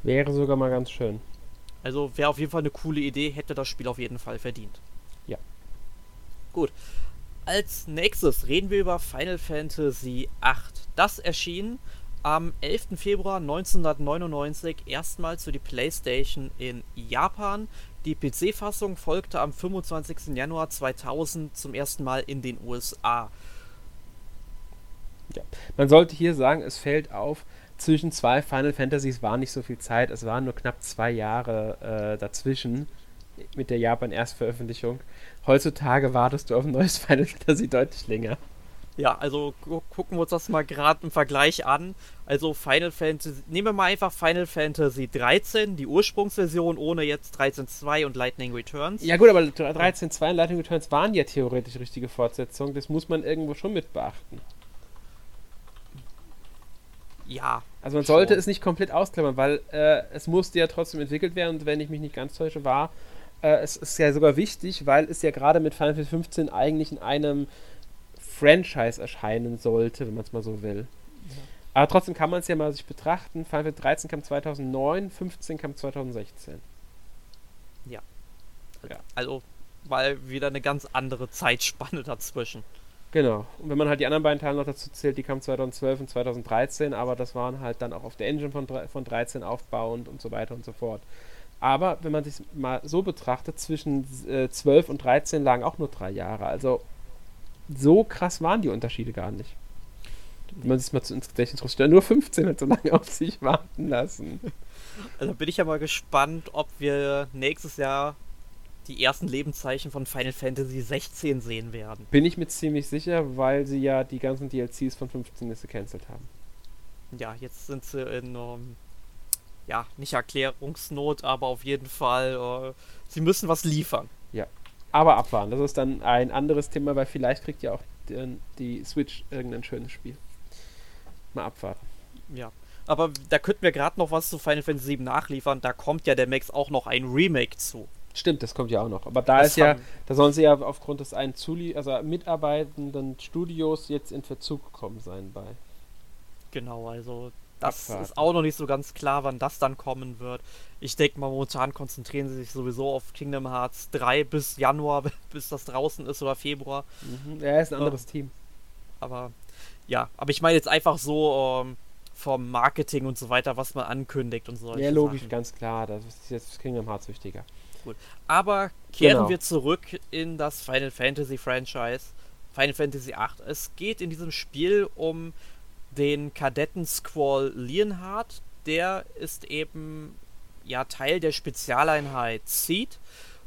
Speaker 2: Wäre sogar mal ganz schön.
Speaker 1: Also wäre auf jeden Fall eine coole Idee, hätte das Spiel auf jeden Fall verdient.
Speaker 2: Ja.
Speaker 1: Gut. Als nächstes reden wir über Final Fantasy VIII. Das erschien am 11. Februar 1999 erstmals für die PlayStation in Japan. Die PC-Fassung folgte am 25. Januar 2000 zum ersten Mal in den USA.
Speaker 2: Ja. Man sollte hier sagen, es fällt auf, zwischen zwei Final Fantasies war nicht so viel Zeit. Es waren nur knapp zwei Jahre äh, dazwischen mit der Japan-Erstveröffentlichung. Heutzutage wartest du auf ein neues <laughs> Final Fantasy deutlich länger.
Speaker 1: Ja, also gu gucken wir uns das mal gerade im Vergleich an. Also Final Fantasy, nehmen wir mal einfach Final Fantasy 13, die Ursprungsversion ohne jetzt 13.2 und Lightning Returns.
Speaker 2: Ja gut, aber 13.2 und Lightning Returns waren ja theoretisch richtige Fortsetzungen. Das muss man irgendwo schon mit beachten.
Speaker 1: Ja.
Speaker 2: Also man sollte es nicht komplett ausklammern, weil äh, es musste ja trotzdem entwickelt werden und wenn ich mich nicht ganz täusche, war äh, es ist ja sogar wichtig, weil es ja gerade mit Final Fantasy 15 eigentlich in einem Franchise erscheinen sollte, wenn man es mal so will. Ja. Aber trotzdem kann man es ja mal sich betrachten. Final Fantasy 13 kam 2009, 15 kam 2016.
Speaker 1: Ja. ja. Also, weil wieder eine ganz andere Zeitspanne dazwischen.
Speaker 2: Genau. Und wenn man halt die anderen beiden Teile noch dazu zählt, die kamen 2012 und 2013, aber das waren halt dann auch auf der Engine von, von 13 aufbauend und so weiter und so fort. Aber wenn man sich mal so betrachtet, zwischen äh, 12 und 13 lagen auch nur drei Jahre. Also so krass waren die Unterschiede gar nicht. Wenn man sich mal ins Gedächtnis rausstellt, nur 15 hat so lange auf sich warten lassen. <laughs>
Speaker 1: Also bin ich ja mal gespannt, ob wir nächstes Jahr die ersten Lebenszeichen von Final Fantasy 16 sehen werden.
Speaker 2: Bin ich mir ziemlich sicher, weil sie ja die ganzen DLCs von 15 jetzt gecancelt haben.
Speaker 1: Ja, jetzt sind sie in, um, ähm, ja, nicht Erklärungsnot, aber auf jeden Fall, uh, sie müssen was liefern.
Speaker 2: Aber abwarten. Das ist dann ein anderes Thema, weil vielleicht kriegt ja auch die, die Switch irgendein schönes Spiel. Mal abwarten.
Speaker 1: Ja. Aber da könnten wir gerade noch was zu Final Fantasy 7 nachliefern. Da kommt ja der Max auch noch ein Remake zu.
Speaker 2: Stimmt, das kommt ja auch noch. Aber da das ist ja, da sollen sie ja aufgrund des einen Zuli, also mitarbeitenden Studios jetzt in Verzug gekommen sein bei.
Speaker 1: Genau, also das Abfahrt. ist auch noch nicht so ganz klar, wann das dann kommen wird. Ich denke mal, momentan konzentrieren sie sich sowieso auf Kingdom Hearts 3 bis Januar, <laughs> bis das draußen ist oder Februar.
Speaker 2: Mhm. Ja, ist ein anderes äh, Team.
Speaker 1: Aber ja, aber ich meine jetzt einfach so ähm, vom Marketing und so weiter, was man ankündigt und so.
Speaker 2: Ja, logisch, Sachen. ganz klar. Das ist jetzt Kingdom Hearts wichtiger.
Speaker 1: Gut. Aber kehren genau. wir zurück in das Final Fantasy Franchise. Final Fantasy VIII. Es geht in diesem Spiel um den Kadetten Squall Leonhardt. Der ist eben ja Teil der Spezialeinheit Seed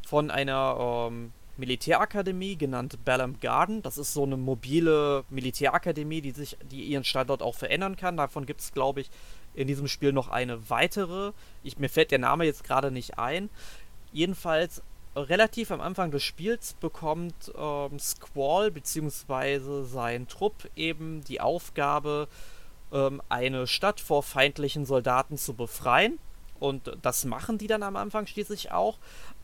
Speaker 1: von einer ähm, Militärakademie genannt Balam Garden. Das ist so eine mobile Militärakademie, die sich, die ihren Standort auch verändern kann. Davon gibt es, glaube ich, in diesem Spiel noch eine weitere. Ich, mir fällt der Name jetzt gerade nicht ein. Jedenfalls relativ am Anfang des Spiels bekommt ähm, Squall bzw. sein Trupp eben die Aufgabe, ähm, eine Stadt vor feindlichen Soldaten zu befreien. Und das machen die dann am Anfang schließlich auch.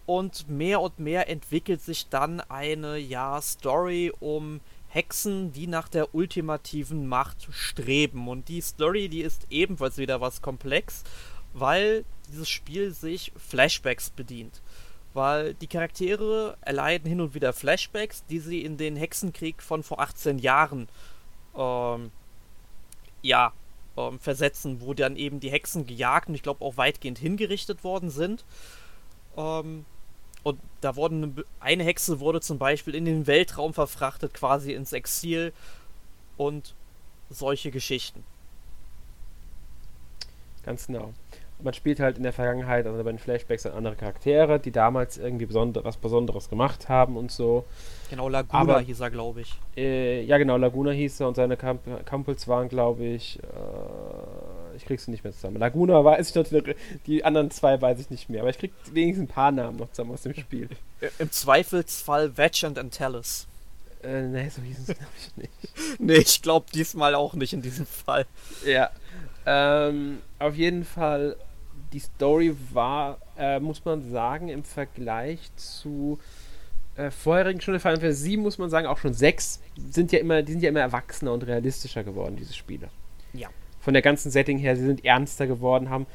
Speaker 1: Und mehr und mehr entwickelt sich dann eine ja, Story um Hexen, die nach der ultimativen Macht streben. Und die Story, die ist ebenfalls wieder was komplex, weil dieses Spiel sich Flashbacks bedient weil die Charaktere erleiden hin und wieder Flashbacks, die sie in den Hexenkrieg von vor 18 Jahren ähm, ja, ähm, versetzen, wo dann eben die Hexen gejagt und ich glaube auch weitgehend hingerichtet worden sind. Ähm, und da wurden eine Hexe wurde zum Beispiel in den Weltraum verfrachtet, quasi ins Exil und solche Geschichten.
Speaker 2: Ganz genau man spielt halt in der Vergangenheit, also bei den Flashbacks, dann andere Charaktere, die damals irgendwie besonder, was Besonderes gemacht haben und so.
Speaker 1: Genau, Laguna Aber, hieß er, glaube ich.
Speaker 2: Äh, ja, genau, Laguna hieß er und seine Kamp Kumpels waren, glaube ich, äh, ich krieg's nicht mehr zusammen. Laguna weiß ich noch, die anderen zwei weiß ich nicht mehr, aber ich krieg wenigstens ein paar Namen noch zusammen aus dem Spiel. <laughs>
Speaker 1: Im Zweifelsfall Vetch und Antalis.
Speaker 2: Äh, nee, so hieß es, glaube ich, nicht. <laughs>
Speaker 1: nee, ich glaube diesmal auch nicht in diesem Fall.
Speaker 2: Ja. Ähm, auf jeden Fall die Story war, äh, muss man sagen, im Vergleich zu äh, vorherigen schon Final Fantasy 7, muss man sagen, auch schon 6, sind ja immer, die sind ja immer erwachsener und realistischer geworden, diese Spiele.
Speaker 1: Ja.
Speaker 2: Von der ganzen Setting her, sie sind ernster geworden, haben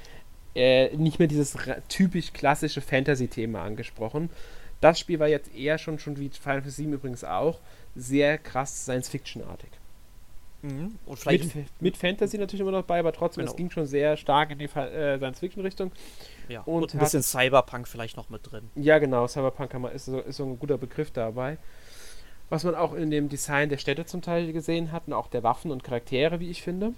Speaker 2: äh, nicht mehr dieses typisch klassische Fantasy-Thema angesprochen. Das Spiel war jetzt eher schon, schon wie Final Fantasy 7 übrigens auch, sehr krass Science-Fiction-artig.
Speaker 1: Mhm.
Speaker 2: mit, mit, Fantasy natürlich immer noch bei, aber trotzdem, genau. es ging schon sehr stark in die äh, Science-Fiction-Richtung.
Speaker 1: Ja, und, und ein bisschen hat, Cyberpunk vielleicht noch mit drin.
Speaker 2: Ja, genau, Cyberpunk ist so, ist so ein guter Begriff dabei. Was man auch in dem Design der Städte zum Teil gesehen hat und auch der Waffen und Charaktere, wie ich finde.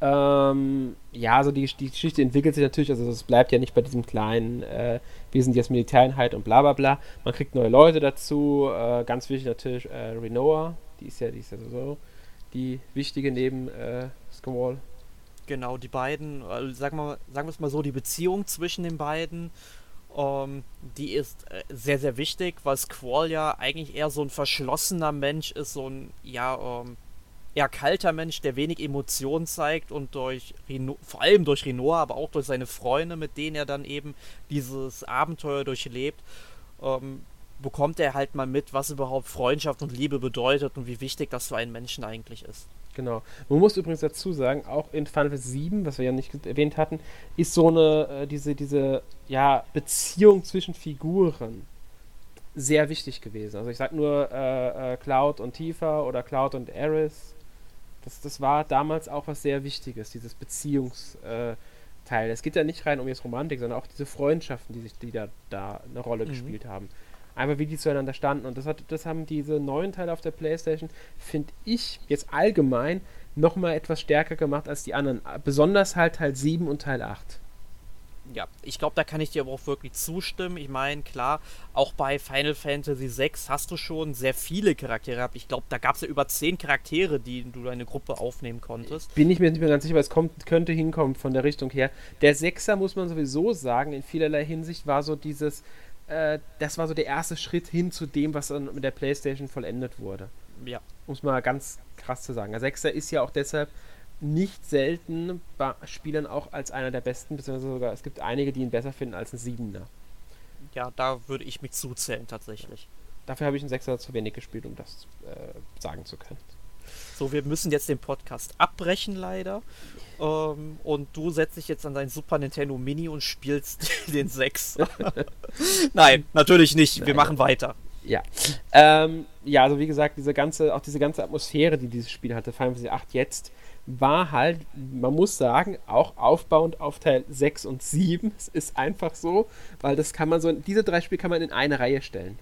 Speaker 2: Ähm, ja, also die, die Geschichte entwickelt sich natürlich, also es bleibt ja nicht bei diesem kleinen, äh, wir sind jetzt Militäreinheit und bla bla bla. Man kriegt neue Leute dazu, äh, ganz wichtig natürlich äh, Renoa, Die ist ja, die ist ja so die wichtige neben äh, Squall.
Speaker 1: Genau, die beiden, also sagen wir, sagen wir es mal so, die Beziehung zwischen den beiden, ähm, die ist äh, sehr, sehr wichtig, weil Squall ja eigentlich eher so ein verschlossener Mensch ist, so ein, ja, ähm, eher kalter Mensch, der wenig Emotionen zeigt und durch Reno vor allem durch Renoir, aber auch durch seine Freunde, mit denen er dann eben dieses Abenteuer durchlebt, ähm, bekommt er halt mal mit, was überhaupt Freundschaft und Liebe bedeutet und wie wichtig das für einen Menschen eigentlich ist.
Speaker 2: Genau. Man muss übrigens dazu sagen, auch in Final Fantasy 7, was wir ja nicht erwähnt hatten, ist so eine, äh, diese, diese, ja, Beziehung zwischen Figuren sehr wichtig gewesen. Also ich sag nur äh, äh, Cloud und Tifa oder Cloud und Aris. Das, das war damals auch was sehr Wichtiges, dieses Beziehungsteil. Es geht ja nicht rein um jetzt Romantik, sondern auch diese Freundschaften, die sich, die da, da eine Rolle mhm. gespielt haben einfach wie die zueinander standen. Und das, hat, das haben diese neuen Teile auf der Playstation, finde ich, jetzt allgemein nochmal etwas stärker gemacht als die anderen. Besonders halt Teil 7 und Teil 8.
Speaker 1: Ja, ich glaube, da kann ich dir aber auch wirklich zustimmen. Ich meine, klar, auch bei Final Fantasy VI hast du schon sehr viele Charaktere gehabt. Ich glaube, da gab es ja über zehn Charaktere, die du deine Gruppe aufnehmen konntest.
Speaker 2: Bin ich mir nicht mehr ganz sicher, aber es kommt, könnte hinkommen von der Richtung her. Der Sechser, muss man sowieso sagen, in vielerlei Hinsicht war so dieses, äh, das war so der erste Schritt hin zu dem, was dann mit der PlayStation vollendet wurde.
Speaker 1: Ja.
Speaker 2: Um es mal ganz krass zu sagen. Der Sechser ist ja auch deshalb nicht selten bei Spielern auch als einer der besten, beziehungsweise sogar es gibt einige, die ihn besser finden als ein Siebener.
Speaker 1: Ja, da würde ich mich zuzählen tatsächlich.
Speaker 2: Dafür habe ich einen Sechser zu wenig gespielt, um das äh, sagen zu können.
Speaker 1: So, wir müssen jetzt den Podcast abbrechen, leider. Ähm, und du setzt dich jetzt an dein Super Nintendo Mini und spielst <laughs> den 6. <laughs> Nein, natürlich nicht. Wir machen weiter.
Speaker 2: Ja. Ähm, ja, also wie gesagt, diese ganze, auch diese ganze Atmosphäre, die dieses Spiel hatte, Final Fantasy 8 jetzt, war halt, man muss sagen, auch aufbauend auf Teil 6 und 7. <laughs> Es ist einfach so, weil das kann man so, diese drei Spiele kann man in eine Reihe stellen.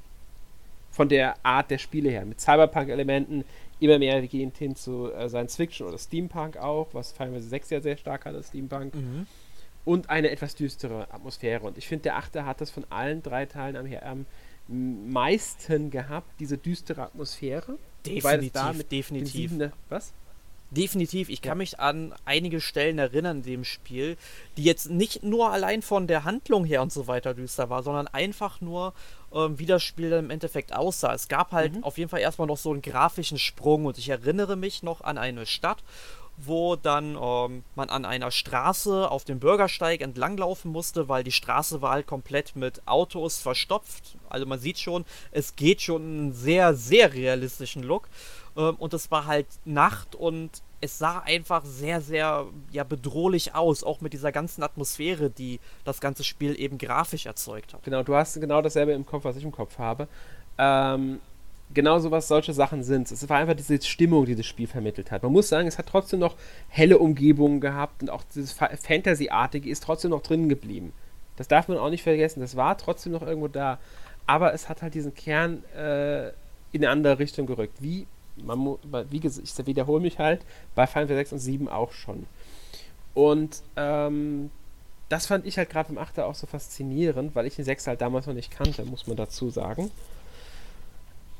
Speaker 2: Von der Art der Spiele her. Mit Cyberpunk-Elementen, immer mehr gehend hin zu äh, Science Fiction oder Steampunk auch, was Fantasy 6 ja sehr stark hatte, Steampunk. Mhm. Und eine etwas düstere Atmosphäre. Und ich finde, der achte hat das von allen drei Teilen am, am meisten gehabt, diese düstere Atmosphäre.
Speaker 1: Definitiv, da definitiv.
Speaker 2: Siebene, was?
Speaker 1: Definitiv. Ich kann ja. mich an einige Stellen erinnern in dem Spiel, die jetzt nicht nur allein von der Handlung her und so weiter düster war, sondern einfach nur, ähm, wie das Spiel dann im Endeffekt aussah. Es gab halt mhm. auf jeden Fall erstmal noch so einen grafischen Sprung und ich erinnere mich noch an eine Stadt, wo dann ähm, man an einer Straße auf dem Bürgersteig entlanglaufen musste, weil die Straße war halt komplett mit Autos verstopft. Also man sieht schon, es geht schon einen sehr, sehr realistischen Look. Ähm, und es war halt Nacht und es sah einfach sehr, sehr ja, bedrohlich aus, auch mit dieser ganzen Atmosphäre, die das ganze Spiel eben grafisch erzeugt hat.
Speaker 2: Genau, du hast genau dasselbe im Kopf, was ich im Kopf habe. Ähm, genau so was solche Sachen sind. Es war einfach diese Stimmung, die das Spiel vermittelt hat. Man muss sagen, es hat trotzdem noch helle Umgebungen gehabt und auch dieses Fantasy-artige ist trotzdem noch drin geblieben. Das darf man auch nicht vergessen. Das war trotzdem noch irgendwo da. Aber es hat halt diesen Kern äh, in eine andere Richtung gerückt. Wie man, wie gesagt, ich wiederhole mich halt, bei Final Fantasy 6 und 7 auch schon. Und ähm, das fand ich halt gerade im 8. auch so faszinierend, weil ich den 6 halt damals noch nicht kannte, muss man dazu sagen.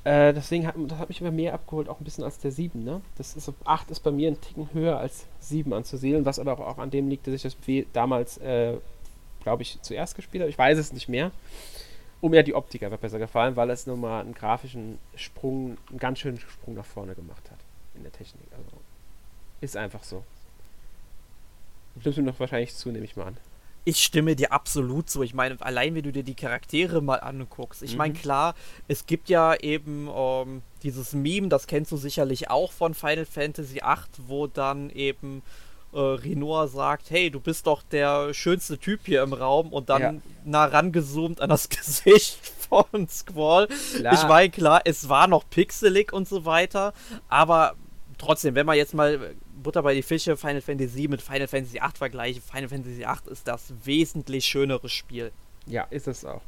Speaker 2: Äh, deswegen hat das hat mich immer mehr abgeholt, auch ein bisschen als der 7, ne? Das ist 8 ist bei mir ein Ticken höher als 7 anzusiedeln, was aber auch an dem liegt, dass ich das damals, äh, glaube ich, zuerst gespielt habe. Ich weiß es nicht mehr um mir die Optik einfach besser gefallen, weil es nochmal einen grafischen Sprung, einen ganz schönen Sprung nach vorne gemacht hat in der Technik. Also ist einfach so. Du stimmst mir noch wahrscheinlich zu, nehme ich mal an.
Speaker 1: Ich stimme dir absolut zu. Ich meine, allein wenn du dir die Charaktere mal anguckst. Ich mhm. meine, klar, es gibt ja eben ähm, dieses Meme, das kennst du sicherlich auch von Final Fantasy VIII, wo dann eben äh, Renoir sagt, hey, du bist doch der schönste Typ hier im Raum und dann ja. nah rangezoomt an das <laughs> Gesicht von Squall. Klar. Ich meine, klar, es war noch pixelig und so weiter, aber trotzdem, wenn man jetzt mal Butter bei die Fische Final Fantasy mit Final Fantasy VIII vergleiche, Final Fantasy VIII ist das wesentlich schönere Spiel.
Speaker 2: Ja, ist es auch.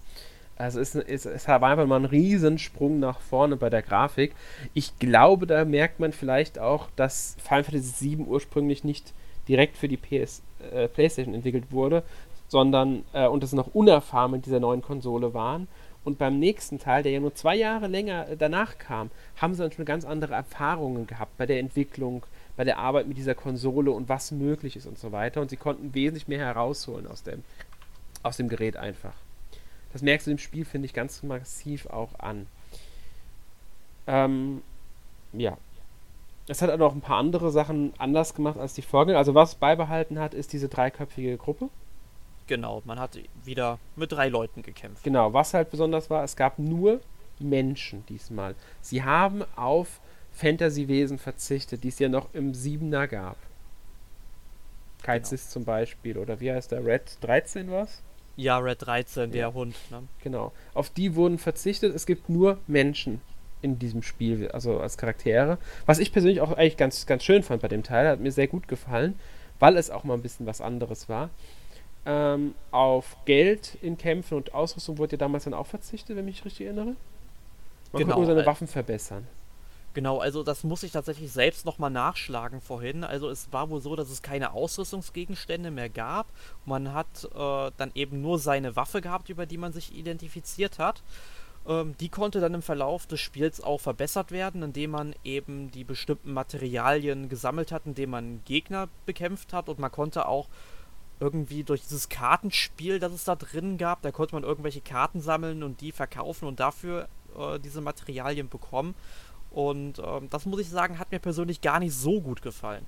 Speaker 2: Also es, es, es war einfach mal ein Riesensprung nach vorne bei der Grafik. Ich glaube, da merkt man vielleicht auch, dass Final Fantasy VII ursprünglich nicht direkt für die PS, äh, PlayStation entwickelt wurde, sondern äh, und es noch unerfahren mit dieser neuen Konsole waren Und beim nächsten Teil, der ja nur zwei Jahre länger äh, danach kam, haben sie dann schon ganz andere Erfahrungen gehabt bei der Entwicklung, bei der Arbeit mit dieser Konsole und was möglich ist und so weiter. Und sie konnten wesentlich mehr herausholen aus dem, aus dem Gerät einfach. Das merkst du im Spiel, finde ich, ganz massiv auch an. Ähm, ja. Es hat auch noch ein paar andere Sachen anders gemacht als die Vorgänger. Also was beibehalten hat, ist diese dreiköpfige Gruppe.
Speaker 1: Genau, man hat wieder mit drei Leuten gekämpft.
Speaker 2: Genau, was halt besonders war, es gab nur Menschen diesmal. Sie haben auf Fantasy-Wesen verzichtet, die es ja noch im Siebener gab. Keizis genau. zum Beispiel, oder wie heißt der? Red 13 was?
Speaker 1: Ja, Red 13, der ja. Hund. Ne?
Speaker 2: Genau. Auf die wurden verzichtet. Es gibt nur Menschen in diesem Spiel, also als Charaktere. Was ich persönlich auch eigentlich ganz, ganz schön fand bei dem Teil, hat mir sehr gut gefallen, weil es auch mal ein bisschen was anderes war. Ähm, auf Geld in Kämpfen und Ausrüstung wurde ja damals dann auch verzichtet, wenn ich mich richtig erinnere. Man genau, konnte nur seine Waffen verbessern.
Speaker 1: Genau, also das muss ich tatsächlich selbst nochmal nachschlagen vorhin. Also es war wohl so, dass es keine Ausrüstungsgegenstände mehr gab. Man hat äh, dann eben nur seine Waffe gehabt, über die man sich identifiziert hat. Ähm, die konnte dann im Verlauf des Spiels auch verbessert werden, indem man eben die bestimmten Materialien gesammelt hat, indem man Gegner bekämpft hat und man konnte auch irgendwie durch dieses Kartenspiel, das es da drin gab, da konnte man irgendwelche Karten sammeln und die verkaufen und dafür äh, diese Materialien bekommen. Und ähm, das muss ich sagen, hat mir persönlich gar nicht so gut gefallen.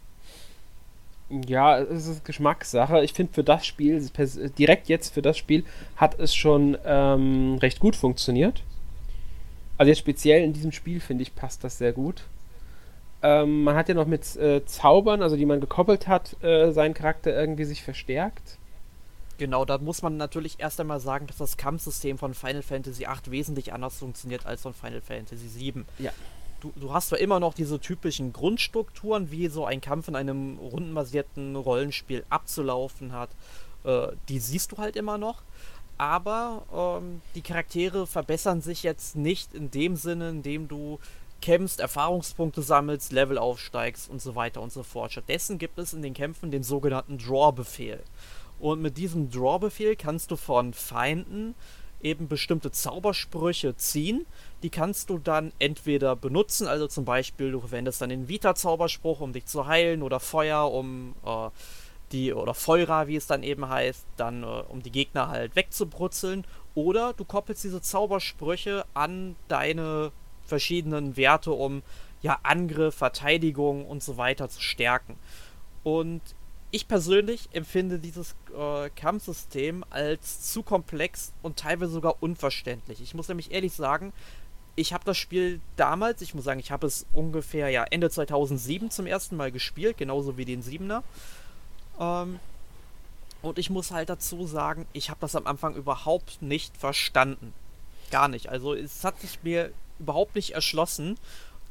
Speaker 2: Ja, es ist Geschmackssache. Ich finde für das Spiel, direkt jetzt für das Spiel, hat es schon ähm, recht gut funktioniert. Also jetzt speziell in diesem Spiel, finde ich, passt das sehr gut. Ähm, man hat ja noch mit äh, Zaubern, also die man gekoppelt hat, äh, seinen Charakter irgendwie sich verstärkt.
Speaker 1: Genau, da muss man natürlich erst einmal sagen, dass das Kampfsystem von Final Fantasy VIII wesentlich anders funktioniert als von Final Fantasy VII. Ja du, du hast zwar immer noch diese typischen Grundstrukturen, wie so ein Kampf in einem rundenbasierten Rollenspiel abzulaufen hat. Äh, die siehst du halt immer noch. Aber ähm, die Charaktere verbessern sich jetzt nicht in dem Sinne, in dem du kämpfst, Erfahrungspunkte sammelst, Level aufsteigst und so weiter und so fort. Stattdessen gibt es in den Kämpfen den sogenannten Draw-Befehl. Und mit diesem Draw-Befehl kannst du von Feinden eben bestimmte Zaubersprüche ziehen. Die kannst du dann entweder benutzen, also zum Beispiel du verwendest dann den Vita-Zauberspruch, um dich zu heilen, oder Feuer, um äh, die, oder Feuer, wie es dann eben heißt, dann äh, um die Gegner halt wegzubrutzeln. Oder du koppelst diese Zaubersprüche an deine verschiedenen Werte, um ja Angriff, Verteidigung und so weiter zu stärken. Und ich persönlich empfinde dieses äh, Kampfsystem als zu komplex und teilweise sogar unverständlich. Ich muss nämlich ehrlich sagen, ich habe das Spiel damals, ich muss sagen, ich habe es ungefähr ja Ende 2007 zum ersten Mal gespielt, genauso wie den 7er. Ähm, und ich muss halt dazu sagen, ich habe das am Anfang überhaupt nicht verstanden. Gar nicht. Also es hat sich mir überhaupt nicht erschlossen.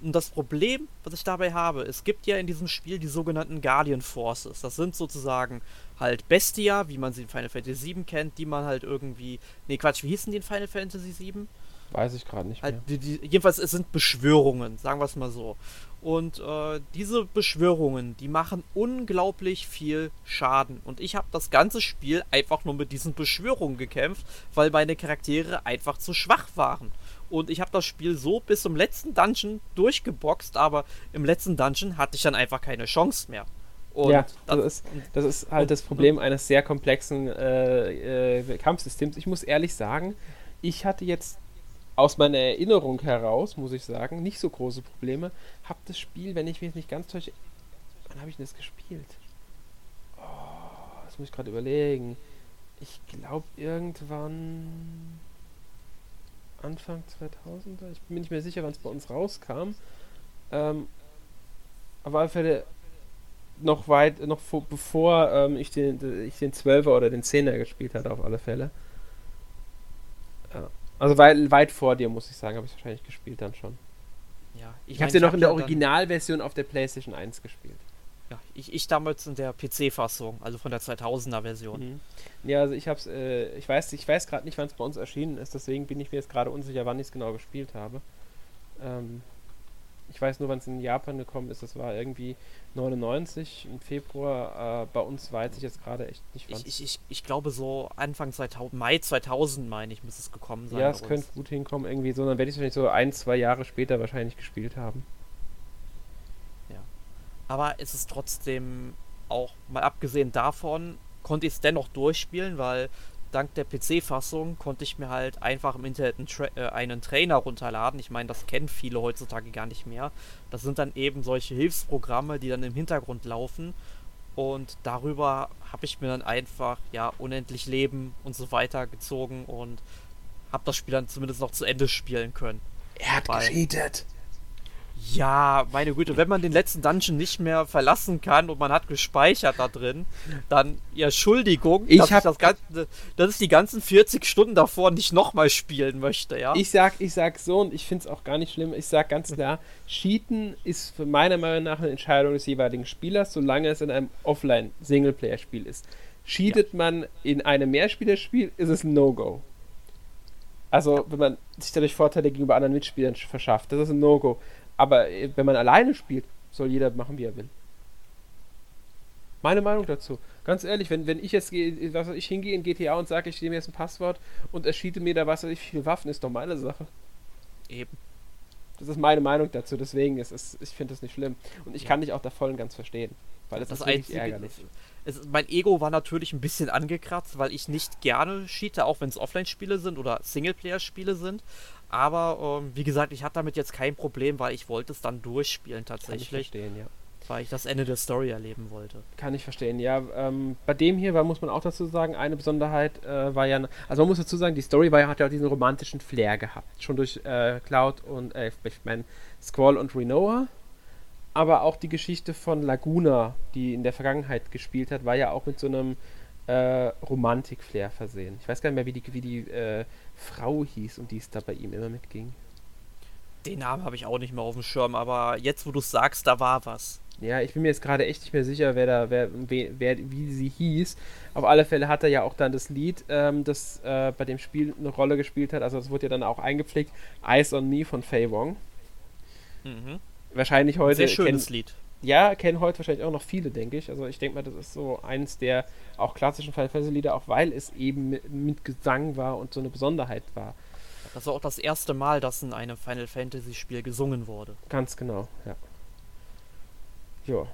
Speaker 1: Und das Problem, was ich dabei habe, es gibt ja in diesem Spiel die sogenannten Guardian Forces. Das sind sozusagen halt Bestia, wie man sie in Final Fantasy VII kennt, die man halt irgendwie. Nee, Quatsch, wie hießen die in Final Fantasy VII?
Speaker 2: Weiß ich gerade nicht
Speaker 1: halt mehr. Halt, die, die, jedenfalls, es sind Beschwörungen, sagen wir es mal so. Und äh, diese Beschwörungen, die machen unglaublich viel Schaden. Und ich habe das ganze Spiel einfach nur mit diesen Beschwörungen gekämpft, weil meine Charaktere einfach zu schwach waren. Und ich habe das Spiel so bis zum letzten Dungeon durchgeboxt, aber im letzten Dungeon hatte ich dann einfach keine Chance mehr.
Speaker 2: Und ja, das, das, ist, das ist halt das Problem eines sehr komplexen äh, äh, Kampfsystems. Ich muss ehrlich sagen, ich hatte jetzt aus meiner Erinnerung heraus, muss ich sagen, nicht so große Probleme. Hab das Spiel, wenn ich mich nicht ganz täusche, wann habe ich denn das gespielt? Oh, das muss ich gerade überlegen. Ich glaube irgendwann Anfang 2000er. Ich bin mir nicht mehr sicher, wann es bei uns rauskam. Ähm, aber auf Fälle noch weit, noch vor, bevor ähm, ich, den, ich den 12er oder den 10er gespielt hatte, auf alle Fälle. Ja. Also weit, weit vor dir, muss ich sagen, habe ich wahrscheinlich gespielt dann schon. Ja, ich, ich habe sie noch in der Originalversion auf der PlayStation 1 gespielt.
Speaker 1: Ja, ich, ich damals in der PC-Fassung, also von der 2000er Version. Mhm.
Speaker 2: Ja, also ich hab's, äh, ich weiß, ich weiß gerade nicht, wann es bei uns erschienen ist, deswegen bin ich mir jetzt gerade unsicher, wann ich es genau gespielt habe. Ähm, Ich weiß nur, wann es in Japan gekommen ist. Das war irgendwie 99 im Februar. Äh, bei uns weiß ich jetzt gerade echt nicht
Speaker 1: wann. Ich, ich, ich, glaube so Anfang 2000, Mai 2000 meine ich, muss es gekommen sein.
Speaker 2: Ja, es könnte gut hinkommen irgendwie so. Dann werde ich es wahrscheinlich so ein, zwei Jahre später wahrscheinlich gespielt haben.
Speaker 1: Aber es ist trotzdem auch, mal abgesehen davon, konnte ich es dennoch durchspielen, weil dank der PC-Fassung konnte ich mir halt einfach im Internet einen, Tra äh, einen Trainer runterladen. Ich meine, das kennen viele heutzutage gar nicht mehr. Das sind dann eben solche Hilfsprogramme, die dann im Hintergrund laufen. Und darüber habe ich mir dann einfach, ja, unendlich Leben und so weiter gezogen und habe das Spiel dann zumindest noch zu Ende spielen können.
Speaker 2: Er hat gecheatet.
Speaker 1: Ja, meine Güte, wenn man den letzten Dungeon nicht mehr verlassen kann und man hat gespeichert da drin, dann, ja, Entschuldigung,
Speaker 2: ich dass, ich das
Speaker 1: ganze, dass ich die ganzen 40 Stunden davor nicht nochmal spielen möchte, ja.
Speaker 2: Ich sag, ich sag so und ich finde es auch gar nicht schlimm, ich sag ganz klar, Cheaten ist für meiner Meinung nach eine Entscheidung des jeweiligen Spielers, solange es in einem Offline-Singleplayer-Spiel ist. Cheatet ja. man in einem Mehrspielerspiel, ist es ein No-Go. Also, wenn man sich dadurch Vorteile gegenüber anderen Mitspielern verschafft, das ist ein No-Go. Aber äh, wenn man alleine spielt, soll jeder machen, wie er will. Meine Meinung dazu. Ganz ehrlich, wenn, wenn ich jetzt was ich hingehe in GTA und sage, ich nehme jetzt ein Passwort und er schiete mir da was weiß ich viele Waffen, ist doch meine Sache.
Speaker 1: Eben.
Speaker 2: Das ist meine Meinung dazu, deswegen ist es, ich finde das nicht schlimm. Und ich ja. kann dich auch da voll und ganz verstehen. Weil das, das ist
Speaker 1: wirklich ärgerlich. Es, mein Ego war natürlich ein bisschen angekratzt, weil ich nicht gerne cheate, auch wenn es Offline-Spiele sind oder Singleplayer-Spiele sind. Aber ähm, wie gesagt, ich hatte damit jetzt kein Problem, weil ich wollte es dann durchspielen tatsächlich. Kann ich
Speaker 2: verstehen, ja.
Speaker 1: Weil ich das Ende der Story erleben wollte.
Speaker 2: Kann ich verstehen, ja. Ähm, bei dem hier war, muss man auch dazu sagen, eine Besonderheit äh, war ja, also man muss dazu sagen, die Story war, hat ja auch diesen romantischen Flair gehabt. Schon durch äh, Cloud und, äh, ich meine, Squall und Renoa. Aber auch die Geschichte von Laguna, die in der Vergangenheit gespielt hat, war ja auch mit so einem äh, Romantik-Flair versehen. Ich weiß gar nicht mehr, wie die, wie die äh, Frau hieß und die es da bei ihm immer mitging.
Speaker 1: Den Namen habe ich auch nicht mehr auf dem Schirm, aber jetzt, wo du es sagst, da war was.
Speaker 2: Ja, ich bin mir jetzt gerade echt nicht mehr sicher, wer da, wer, wer, wie sie hieß. Auf alle Fälle hat er ja auch dann das Lied, ähm, das äh, bei dem Spiel eine Rolle gespielt hat. Also das wurde ja dann auch eingepflegt. Eyes on Me von Fei Wong. Mhm. Wahrscheinlich heute.
Speaker 1: Sehr schönes Lied.
Speaker 2: Ja, kennen heute wahrscheinlich auch noch viele, denke ich. Also ich denke mal, das ist so eins der auch klassischen Final Fantasy Lieder, auch weil es eben mit, mit, Gesang war und so eine Besonderheit war.
Speaker 1: Das war auch das erste Mal, dass in einem Final Fantasy Spiel gesungen wurde.
Speaker 2: Ganz genau, ja. Ja.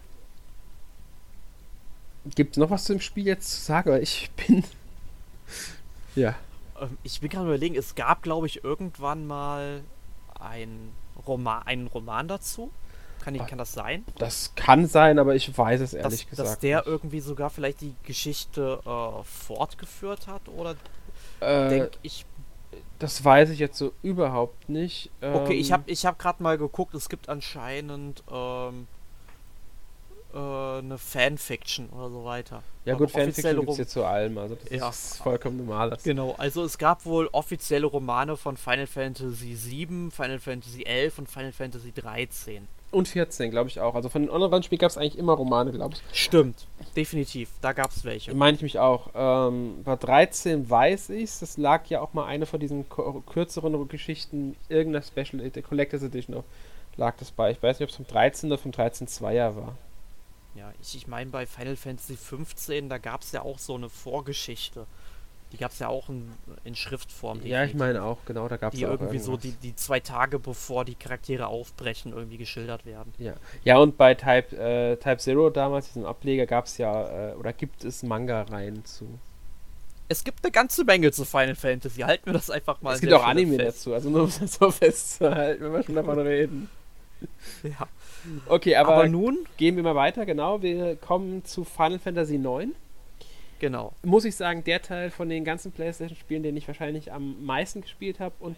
Speaker 2: Gibt es noch was zum Spiel jetzt zu sagen? Ich bin. <laughs> ja.
Speaker 1: Ähm, ich bin gerade überlegen, es gab, glaube ich, irgendwann mal ein Roman, einen Roman dazu. Kann, ich, kann das sein?
Speaker 2: Das kann sein, aber ich weiß es ehrlich
Speaker 1: dass,
Speaker 2: gesagt.
Speaker 1: Dass der nicht. irgendwie sogar vielleicht die Geschichte äh, fortgeführt hat oder
Speaker 2: äh, denke ich. Das weiß ich jetzt so überhaupt nicht.
Speaker 1: Okay, ähm, ich habe ich hab gerade mal geguckt, es gibt anscheinend ähm, äh, eine Fanfiction oder so weiter.
Speaker 2: Ja gut, Fanfiction gibt es jetzt zu allem, also das ja. ist vollkommen normal.
Speaker 1: Genau, also es gab wohl offizielle Romane von Final Fantasy VII, Final Fantasy XI und Final Fantasy XIII.
Speaker 2: Und 14, glaube ich auch. Also von den anderen Spielen gab es eigentlich immer Romane, glaube ich.
Speaker 1: Stimmt, definitiv. Da gab es welche.
Speaker 2: Meine ich mich auch. Ähm, bei 13 weiß ich es. Das lag ja auch mal eine von diesen kürzeren Geschichten, irgendeiner Special Collectors Edition lag das bei. Ich weiß nicht, ob es vom 13 oder vom 13 2er war.
Speaker 1: Ja, ich, ich meine, bei Final Fantasy 15, da gab es ja auch so eine Vorgeschichte. Die gab es ja auch in, in Schriftform.
Speaker 2: Ja, ich meine auch, genau, da gab es
Speaker 1: Die irgendwie irgendwas. so die, die zwei Tage bevor die Charaktere aufbrechen, irgendwie geschildert werden.
Speaker 2: Ja, ja und bei Type, äh, Type Zero damals, diesem Ableger, gab es ja, äh, oder gibt es Manga-Reihen zu.
Speaker 1: Es gibt eine ganze Menge zu Final Fantasy. Halten wir das einfach mal.
Speaker 2: Es gibt auch Anime fest. dazu, also nur um das so festzuhalten, wenn wir schon davon <laughs> reden.
Speaker 1: Ja.
Speaker 2: Okay, aber, aber nun gehen wir mal weiter, genau. Wir kommen zu Final Fantasy IX.
Speaker 1: Genau.
Speaker 2: Muss ich sagen, der Teil von den ganzen PlayStation-Spielen, den ich wahrscheinlich am meisten gespielt habe und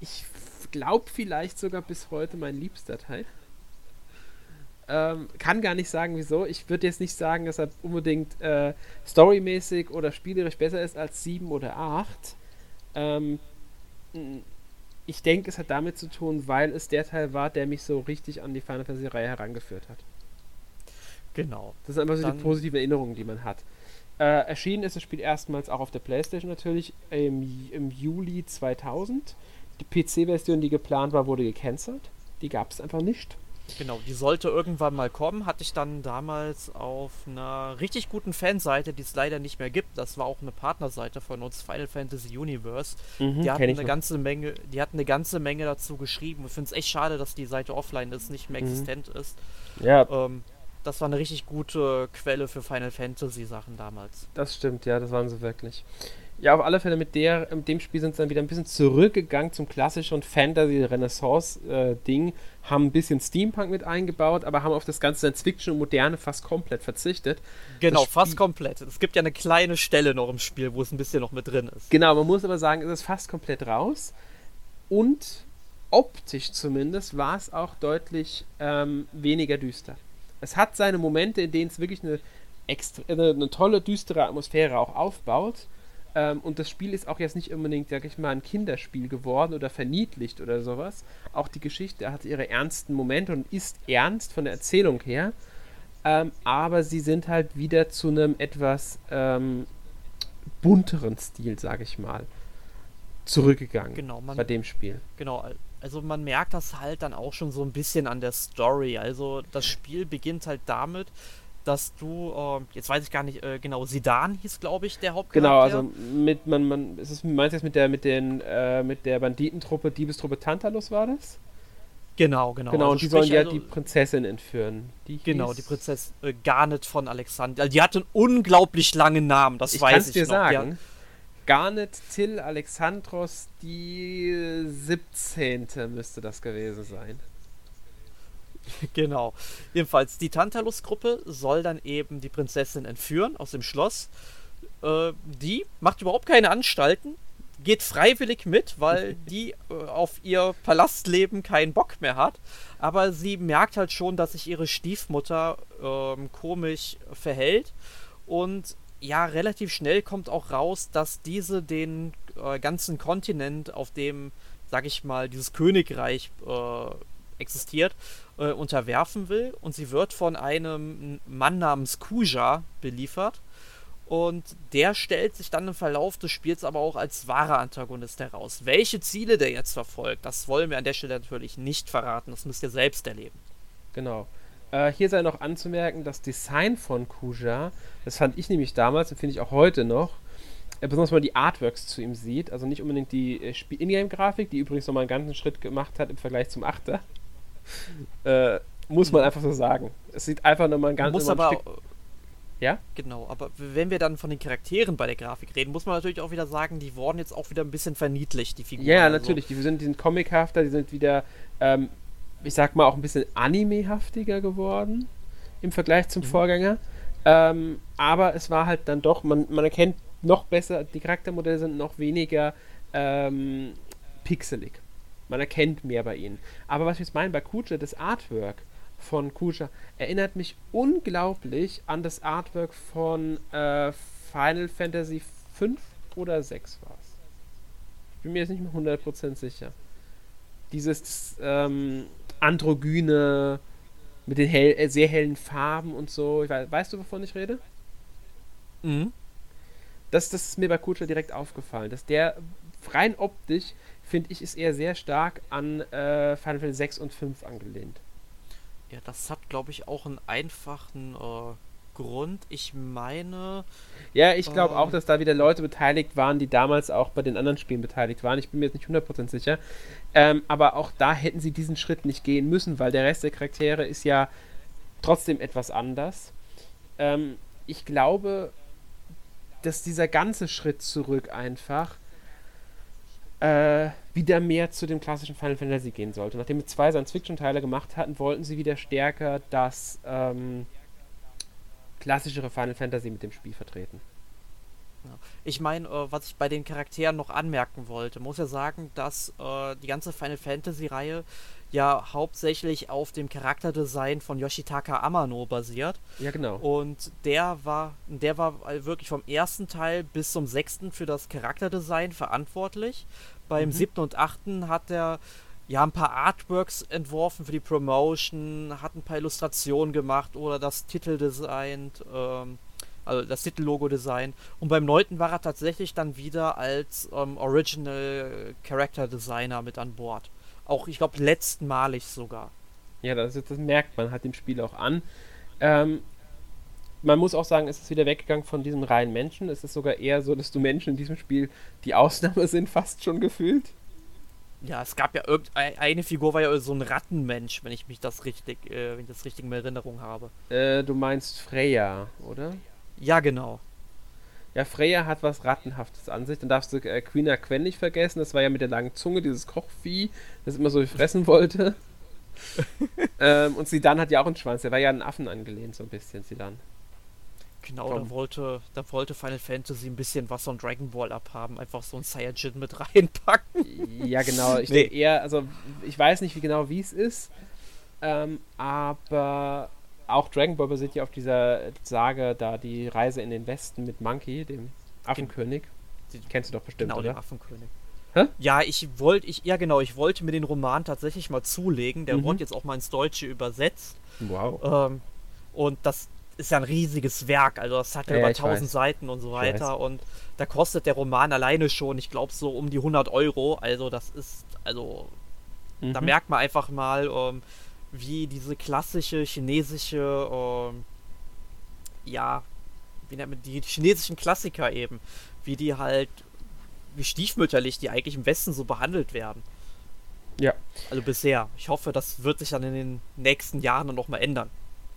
Speaker 2: ich glaube vielleicht sogar bis heute mein liebster Teil. Ähm, kann gar nicht sagen, wieso. Ich würde jetzt nicht sagen, dass er unbedingt äh, storymäßig oder spielerisch besser ist als 7 oder 8. Ähm, ich denke, es hat damit zu tun, weil es der Teil war, der mich so richtig an die Final Fantasy-Reihe herangeführt hat.
Speaker 1: Genau.
Speaker 2: Das sind einfach so Dann die positiven Erinnerungen, die man hat. Äh, erschienen ist das Spiel erstmals auch auf der PlayStation natürlich im, im Juli 2000. Die PC-Version, die geplant war, wurde gecancelt. die gab es einfach nicht.
Speaker 1: Genau, die sollte irgendwann mal kommen. Hatte ich dann damals auf einer richtig guten Fanseite, die es leider nicht mehr gibt. Das war auch eine Partnerseite von uns, Final Fantasy Universe.
Speaker 2: Mhm,
Speaker 1: die hatten eine
Speaker 2: noch.
Speaker 1: ganze Menge, die hatten eine ganze Menge dazu geschrieben. Ich finde es echt schade, dass die Seite offline ist, nicht mehr
Speaker 2: Mhm.
Speaker 1: existent ist.
Speaker 2: Ja,
Speaker 1: Ähm, das war eine richtig gute Quelle für Final Fantasy Sachen damals.
Speaker 2: das stimmt, ja, das waren sie wirklich. Ja, auf alle Fälle mit, der, mit dem Spiel sind sie dann wieder ein bisschen zurückgegangen zum klassischen Fantasy-Renaissance-Ding, haben ein bisschen Steampunk mit eingebaut, aber haben auf das ganze Science-Fiction und Moderne fast komplett verzichtet.
Speaker 1: Genau, fast komplett. Es gibt ja eine kleine Stelle noch im Spiel, wo es ein bisschen noch mit drin ist.
Speaker 2: Genau, man muss aber sagen, es ist fast komplett raus. Und optisch zumindest war es auch deutlich ähm, weniger düster. Es hat seine Momente, in denen es wirklich eine, extra, eine, eine tolle, düstere Atmosphäre auch aufbaut. Ähm, und das Spiel ist auch jetzt nicht unbedingt, sag ich mal, ein Kinderspiel geworden oder verniedlicht oder sowas. Auch die Geschichte hat ihre ernsten Momente und ist ernst von der Erzählung her. Ähm, aber sie sind halt wieder zu einem etwas ähm, bunteren Stil, sag ich mal, zurückgegangen
Speaker 1: Genau, man,
Speaker 2: bei dem Spiel.
Speaker 1: Genau, also man merkt das halt dann auch schon so ein bisschen an der Story. Also das Spiel beginnt halt damit, dass du, ähm, jetzt weiß ich gar nicht äh, genau, Sidan hieß, glaube ich, der Hauptcharakter.
Speaker 2: Genau, also mit man man ist es meinst du jetzt mit der mit den äh, mit der Banditentruppe Diebestruppe Tantalus war das?
Speaker 1: Genau, genau.
Speaker 2: Genau,
Speaker 1: also
Speaker 2: und die sollen ja
Speaker 1: also,
Speaker 2: die Prinzessin entführen. Die
Speaker 1: Genau, die Prinzessin äh, Garnet von Alexander. Also die hatte einen unglaublich langen Namen, das
Speaker 2: Ich
Speaker 1: weiß ich
Speaker 2: dir
Speaker 1: noch. Die
Speaker 2: sagen. Garnet Till Alexandros die 17. müsste das gewesen sein. <laughs>
Speaker 1: Genau. Jedenfalls, die Tantalus-Gruppe soll dann eben die Prinzessin entführen aus dem Schloss. Äh, die macht überhaupt keine Anstalten, geht freiwillig mit, weil <laughs> die äh, auf ihr Palastleben keinen Bock mehr hat. Aber sie merkt halt schon, dass sich ihre Stiefmutter ähm, komisch verhält. Und ja, relativ schnell kommt auch raus, dass diese den äh, ganzen Kontinent, auf dem, sag ich mal, dieses Königreich äh, existiert, äh, unterwerfen will. Und sie wird von einem Mann namens Kuja beliefert. Und der stellt sich dann im Verlauf des Spiels aber auch als wahrer Antagonist heraus. Welche Ziele der jetzt verfolgt, das wollen wir an der Stelle natürlich nicht verraten. Das müsst ihr selbst erleben.
Speaker 2: Genau. Äh, hier sei noch anzumerken, das Design von Kuja, das fand ich nämlich damals und finde ich auch heute noch, äh, besonders wenn man die Artworks zu ihm sieht, also nicht unbedingt die äh, Ingame-Grafik, die übrigens nochmal einen ganzen Schritt gemacht hat im Vergleich zum Achter. <laughs> Äh, muss man einfach so sagen. Es sieht einfach nochmal ein
Speaker 1: Man
Speaker 2: ganz
Speaker 1: muss aber.
Speaker 2: Stück. Ja?
Speaker 1: Genau, aber wenn wir dann von den Charakteren bei der Grafik reden, muss man natürlich auch wieder sagen, die wurden jetzt auch wieder ein bisschen verniedlicht, die Figuren.
Speaker 2: Ja, ja,
Speaker 1: Also,
Speaker 2: natürlich. Die sind, die sind comichafter, die sind wieder, ähm, ich sag mal, auch ein bisschen animehaftiger geworden im Vergleich zum
Speaker 1: Mhm.
Speaker 2: Vorgänger. Ähm, aber es war halt dann doch, man, man erkennt noch besser, die Charaktermodelle sind noch weniger ähm, pixelig. Man erkennt mehr bei ihnen. Aber was ich jetzt meine, bei Kuja, das Artwork von Kuja erinnert mich unglaublich an das Artwork von äh, Final Fantasy 5 oder 6 war es. Ich bin mir jetzt nicht mehr 100% sicher. Dieses ähm, androgyne mit den hell, äh, sehr hellen Farben und so. Weiß, weißt du, wovon ich rede?
Speaker 1: Mhm.
Speaker 2: Das, das ist mir bei Kutscher direkt aufgefallen, dass der rein optisch, finde ich, ist eher sehr stark an äh, Final Fantasy 6 und 5 angelehnt.
Speaker 1: Ja, das hat, glaube ich, auch einen einfachen äh, Grund. Ich meine,
Speaker 2: Ja, ich glaube
Speaker 1: Ähm.
Speaker 2: auch, dass da wieder Leute beteiligt waren, die damals auch bei den anderen Spielen beteiligt waren. Ich bin mir jetzt nicht 100% sicher. Ähm, aber auch da hätten sie diesen Schritt nicht gehen müssen, weil der Rest der Charaktere ist ja trotzdem etwas anders. Ähm, ich glaube, dass dieser ganze Schritt zurück einfach äh, wieder mehr zu dem klassischen Final Fantasy gehen sollte. Nachdem wir zwei Science-Fiction-Teile gemacht hatten, wollten sie wieder stärker das ähm, klassischere Final Fantasy mit dem Spiel vertreten.
Speaker 1: ich meine, äh, was ich bei den Charakteren noch anmerken wollte, muss ja sagen, dass äh, die ganze Final Fantasy-Reihe ja hauptsächlich auf dem Charakterdesign von Yoshitaka Amano basiert.
Speaker 2: Ja, genau.
Speaker 1: Und der war, der war wirklich vom ersten Teil bis zum sechsten für das Charakterdesign verantwortlich. Beim
Speaker 2: Mhm.
Speaker 1: siebten und achten hat er ja ein paar Artworks entworfen für die Promotion, hat ein paar Illustrationen gemacht oder das Titel designt, ähm, also das Titellogo designt. Und beim neunten war er tatsächlich dann wieder als ähm, Original Character Designer mit an Bord. Auch, ich glaube, letztmalig sogar.
Speaker 2: Ja, das, das merkt man halt dem Spiel auch an. Ähm, man muss auch sagen, es ist wieder weggegangen von diesem reinen Menschen. Es ist sogar eher so, dass du Menschen in diesem Spiel die Ausnahme <laughs> sind, fast schon gefühlt.
Speaker 1: Ja, es gab ja irgendeine Figur war ja so ein Rattenmensch, wenn ich mich das richtig, äh, wenn ich das richtig in Erinnerung habe.
Speaker 2: Äh, du meinst Freya, oder?
Speaker 1: Ja, genau.
Speaker 2: Ja, Freya hat was Rattenhaftes an sich. Dann darfst du äh, Queen Quen nicht vergessen. Das war ja mit der langen Zunge, dieses Kochvieh, das immer so fressen wollte. <laughs> ähm, und Sidan hat ja auch einen Schwanz. Der war ja an einen Affen angelehnt, so ein bisschen, Sidan.
Speaker 1: Genau, da wollte, da wollte Final Fantasy ein bisschen was von Dragon Ball abhaben, einfach so ein Saiyajin mit <laughs> reinpacken.
Speaker 2: Ja, genau. Ich nee. denke eher, also ich weiß nicht wie genau wie es ist, ähm, aber auch Dragon Ball basiert ja auf dieser Sage da, die Reise in den Westen mit Monkey, dem Affenkönig. Die kennst du doch bestimmt,
Speaker 1: genau,
Speaker 2: oder?
Speaker 1: Genau, Affenkönig. Hä? Ja, ich wollte, ich, ja genau, ich wollte mir den Roman tatsächlich mal zulegen. Der mhm. wurde jetzt auch mal ins Deutsche übersetzt.
Speaker 2: Wow.
Speaker 1: Ähm, und das ist ja ein riesiges Werk, also das hat ja, über 1000 Seiten und so weiter und da kostet der Roman alleine schon, ich glaube so um die 100 Euro, also das ist, also mhm. da merkt man einfach mal, ähm, wie diese klassische chinesische, ähm, ja, wie nennt man die chinesischen Klassiker eben, wie die halt, wie stiefmütterlich die eigentlich im Westen so behandelt werden.
Speaker 2: Ja.
Speaker 1: Also bisher. Ich hoffe, das wird sich dann in den nächsten Jahren dann nochmal ändern.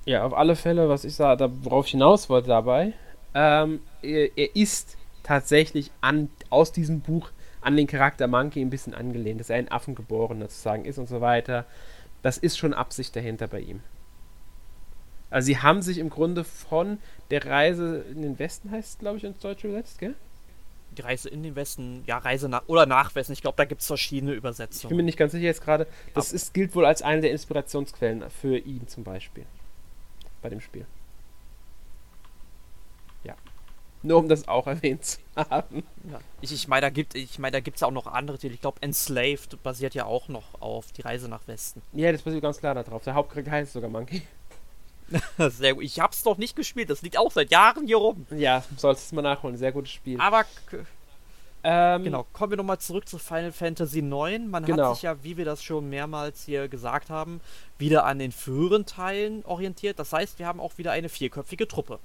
Speaker 2: Ja, auf alle Fälle, was ich sah, da, worauf ich hinaus wollte dabei, ähm, er, er, ist tatsächlich an, aus diesem Buch an den Charakter Monkey ein bisschen angelehnt, dass er ein Affengeborener sozusagen ist und so weiter. Das ist schon Absicht dahinter bei ihm. Also sie haben sich im Grunde von der Reise in den Westen, heißt es, glaube ich, ins Deutsche übersetzt, gell?
Speaker 1: Die Reise in den Westen, ja, Reise nach oder nach Westen. Ich glaube, da gibt es verschiedene Übersetzungen.
Speaker 2: Ich bin mir nicht ganz sicher jetzt gerade. Das ist, gilt wohl als eine der Inspirationsquellen für ihn zum Beispiel bei dem Spiel. Ja. Nur um das auch erwähnt zu haben.
Speaker 1: Ja. Ich, ich meine, da gibt ich meine, da auch noch andere Titel. Ich glaube, Enslaved basiert ja auch noch auf die Reise nach Westen.
Speaker 2: Ja, das basiert ganz klar darauf. Der Hauptcharakter heißt sogar Monkey. <laughs>
Speaker 1: Sehr gut. Ich hab's noch nicht gespielt. Das liegt auch seit Jahren hier rum.
Speaker 2: Ja, sollst du mal nachholen. Sehr gutes Spiel.
Speaker 1: Aber ähm, genau, kommen wir nochmal zurück zu Final Fantasy IX. Man genau. hat sich ja, wie wir das schon mehrmals hier gesagt haben, wieder an den früheren Teilen orientiert. Das heißt, wir haben auch wieder eine vierköpfige Truppe.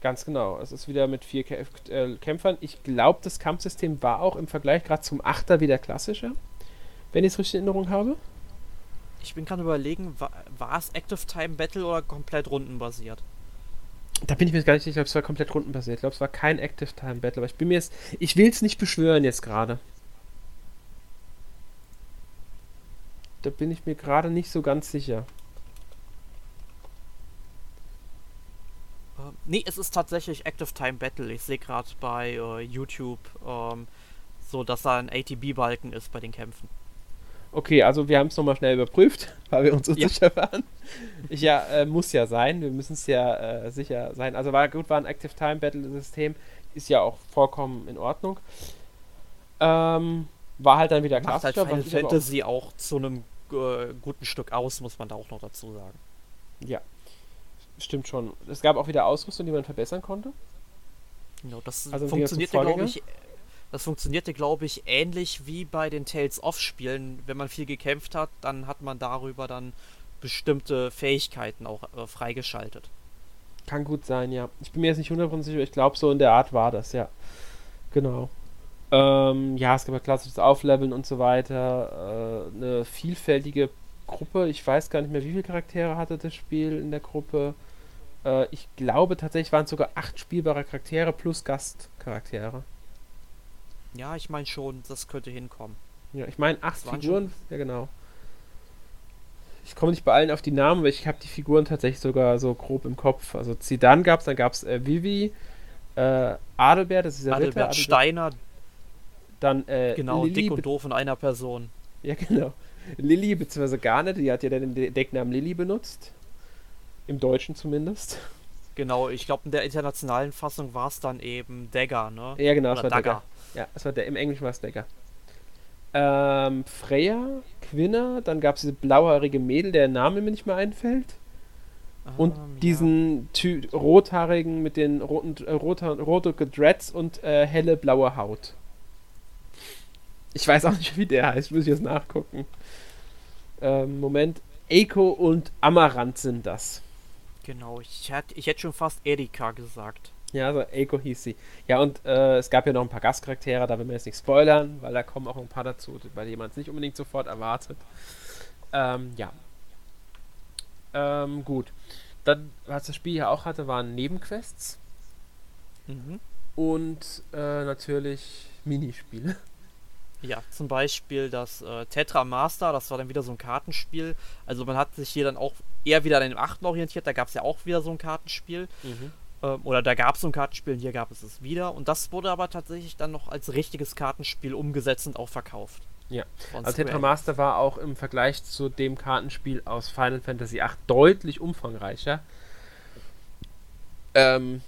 Speaker 2: Ganz genau. Es ist wieder mit vier äh, Kämpfern. Ich glaube, das Kampfsystem war auch im Vergleich gerade zum Achter wieder klassischer, wenn ich es richtig in Erinnerung habe.
Speaker 1: Ich bin gerade überlegen, war es Active Time Battle oder komplett rundenbasiert?
Speaker 2: Da bin ich mir gar nicht sicher, ob es war komplett rundenbasiert. Ich glaube, es war kein Active Time Battle, aber ich bin mir jetzt. Ich will es nicht beschwören jetzt gerade. Da bin ich mir gerade nicht so ganz sicher.
Speaker 1: Uh, nee, es ist tatsächlich Active Time Battle. Ich sehe gerade bei uh, YouTube, um, so dass da ein ATB-Balken ist bei den Kämpfen.
Speaker 2: Okay, also wir haben es nochmal schnell überprüft, <laughs> weil wir uns unsicher ja. waren. Ich, ja, äh, muss ja sein. Wir müssen es ja äh, sicher sein. Also war gut, war ein Active Time Battle System. Ist ja auch vollkommen in Ordnung. Ähm, war halt dann wieder
Speaker 1: Macht halt Final Fantasy auch, auch, zu einem äh, guten Stück aus, muss man da auch noch dazu sagen.
Speaker 2: Ja, stimmt schon. Es gab auch wieder Ausrüstung, die man verbessern konnte.
Speaker 1: Genau, das also funktionierte, glaube ich, das funktionierte, glaube ich, ähnlich wie bei den Tales-of-Spielen. Wenn man viel gekämpft hat, dann hat man darüber dann bestimmte Fähigkeiten auch äh, freigeschaltet.
Speaker 2: Kann gut sein, ja. Ich bin mir jetzt nicht 100% sicher, ich glaube, so in der Art war das, ja. Genau. Ähm, ja, es gab ja klassisches Aufleveln und so weiter. Äh, eine vielfältige Gruppe. Ich weiß gar nicht mehr, wie viele Charaktere hatte das Spiel in der Gruppe. Äh, ich glaube tatsächlich waren es sogar acht spielbare Charaktere plus Gastcharaktere.
Speaker 1: Ja, ich meine schon, das könnte hinkommen.
Speaker 2: Ja, ich meine acht Figuren. Ja, genau. Ich komme nicht bei allen auf die Namen, weil ich habe die Figuren tatsächlich sogar so grob im Kopf. Also Zidane gab es, dann gab es äh, Vivi, äh, Adelbert, das ist
Speaker 1: der Adelbert Ritter, Adelbert Steiner.
Speaker 2: Dann, äh,
Speaker 1: Genau, Lilly, dick und doof in einer Person.
Speaker 2: Ja, genau. Lilly, beziehungsweise Garnet, die hat ja den Decknamen Lilly benutzt. Im Deutschen zumindest.
Speaker 1: Genau, ich glaube, in der internationalen Fassung war es dann eben Dagger, ne?
Speaker 2: Ja, genau, Oder es war Dagger. Dagger. Ja, es war der, im Englischen war es Dagger. Ähm, Freya, Quinner, dann gab es diese blauhaarige Mädel, der Name mir nicht mehr einfällt. Ah, und diesen ja. rothaarigen mit den roten, äh, rote, rote Dreads und äh, helle blaue Haut. Ich weiß auch nicht, <laughs> wie der heißt, muss ich jetzt nachgucken. Ähm, Moment. Eiko und Amaranth sind das.
Speaker 1: Genau, ich hätte, ich hätte schon fast Erika gesagt.
Speaker 2: Ja, also Eiko hieß sie. Ja, und äh, es gab ja noch ein paar Gastcharaktere, da will man jetzt nicht spoilern, weil da kommen auch ein paar dazu, bei denen man es nicht unbedingt sofort erwartet. Ähm, ja. Ähm, gut. Dann, was das Spiel ja auch hatte, waren Nebenquests.
Speaker 1: Mhm.
Speaker 2: Und äh, natürlich Minispiele.
Speaker 1: Ja, zum Beispiel das äh, Tetra Master, das war dann wieder so ein Kartenspiel. Also man hat sich hier dann auch eher wieder an dem 8. orientiert, da gab es ja auch wieder so ein Kartenspiel.
Speaker 2: Mhm.
Speaker 1: Ähm, oder da gab es so ein Kartenspiel und hier gab es es wieder. Und das wurde aber tatsächlich dann noch als richtiges Kartenspiel umgesetzt und auch verkauft.
Speaker 2: Ja, also Tetra Master war auch im Vergleich zu dem Kartenspiel aus Final Fantasy VIII deutlich umfangreicher. Ähm,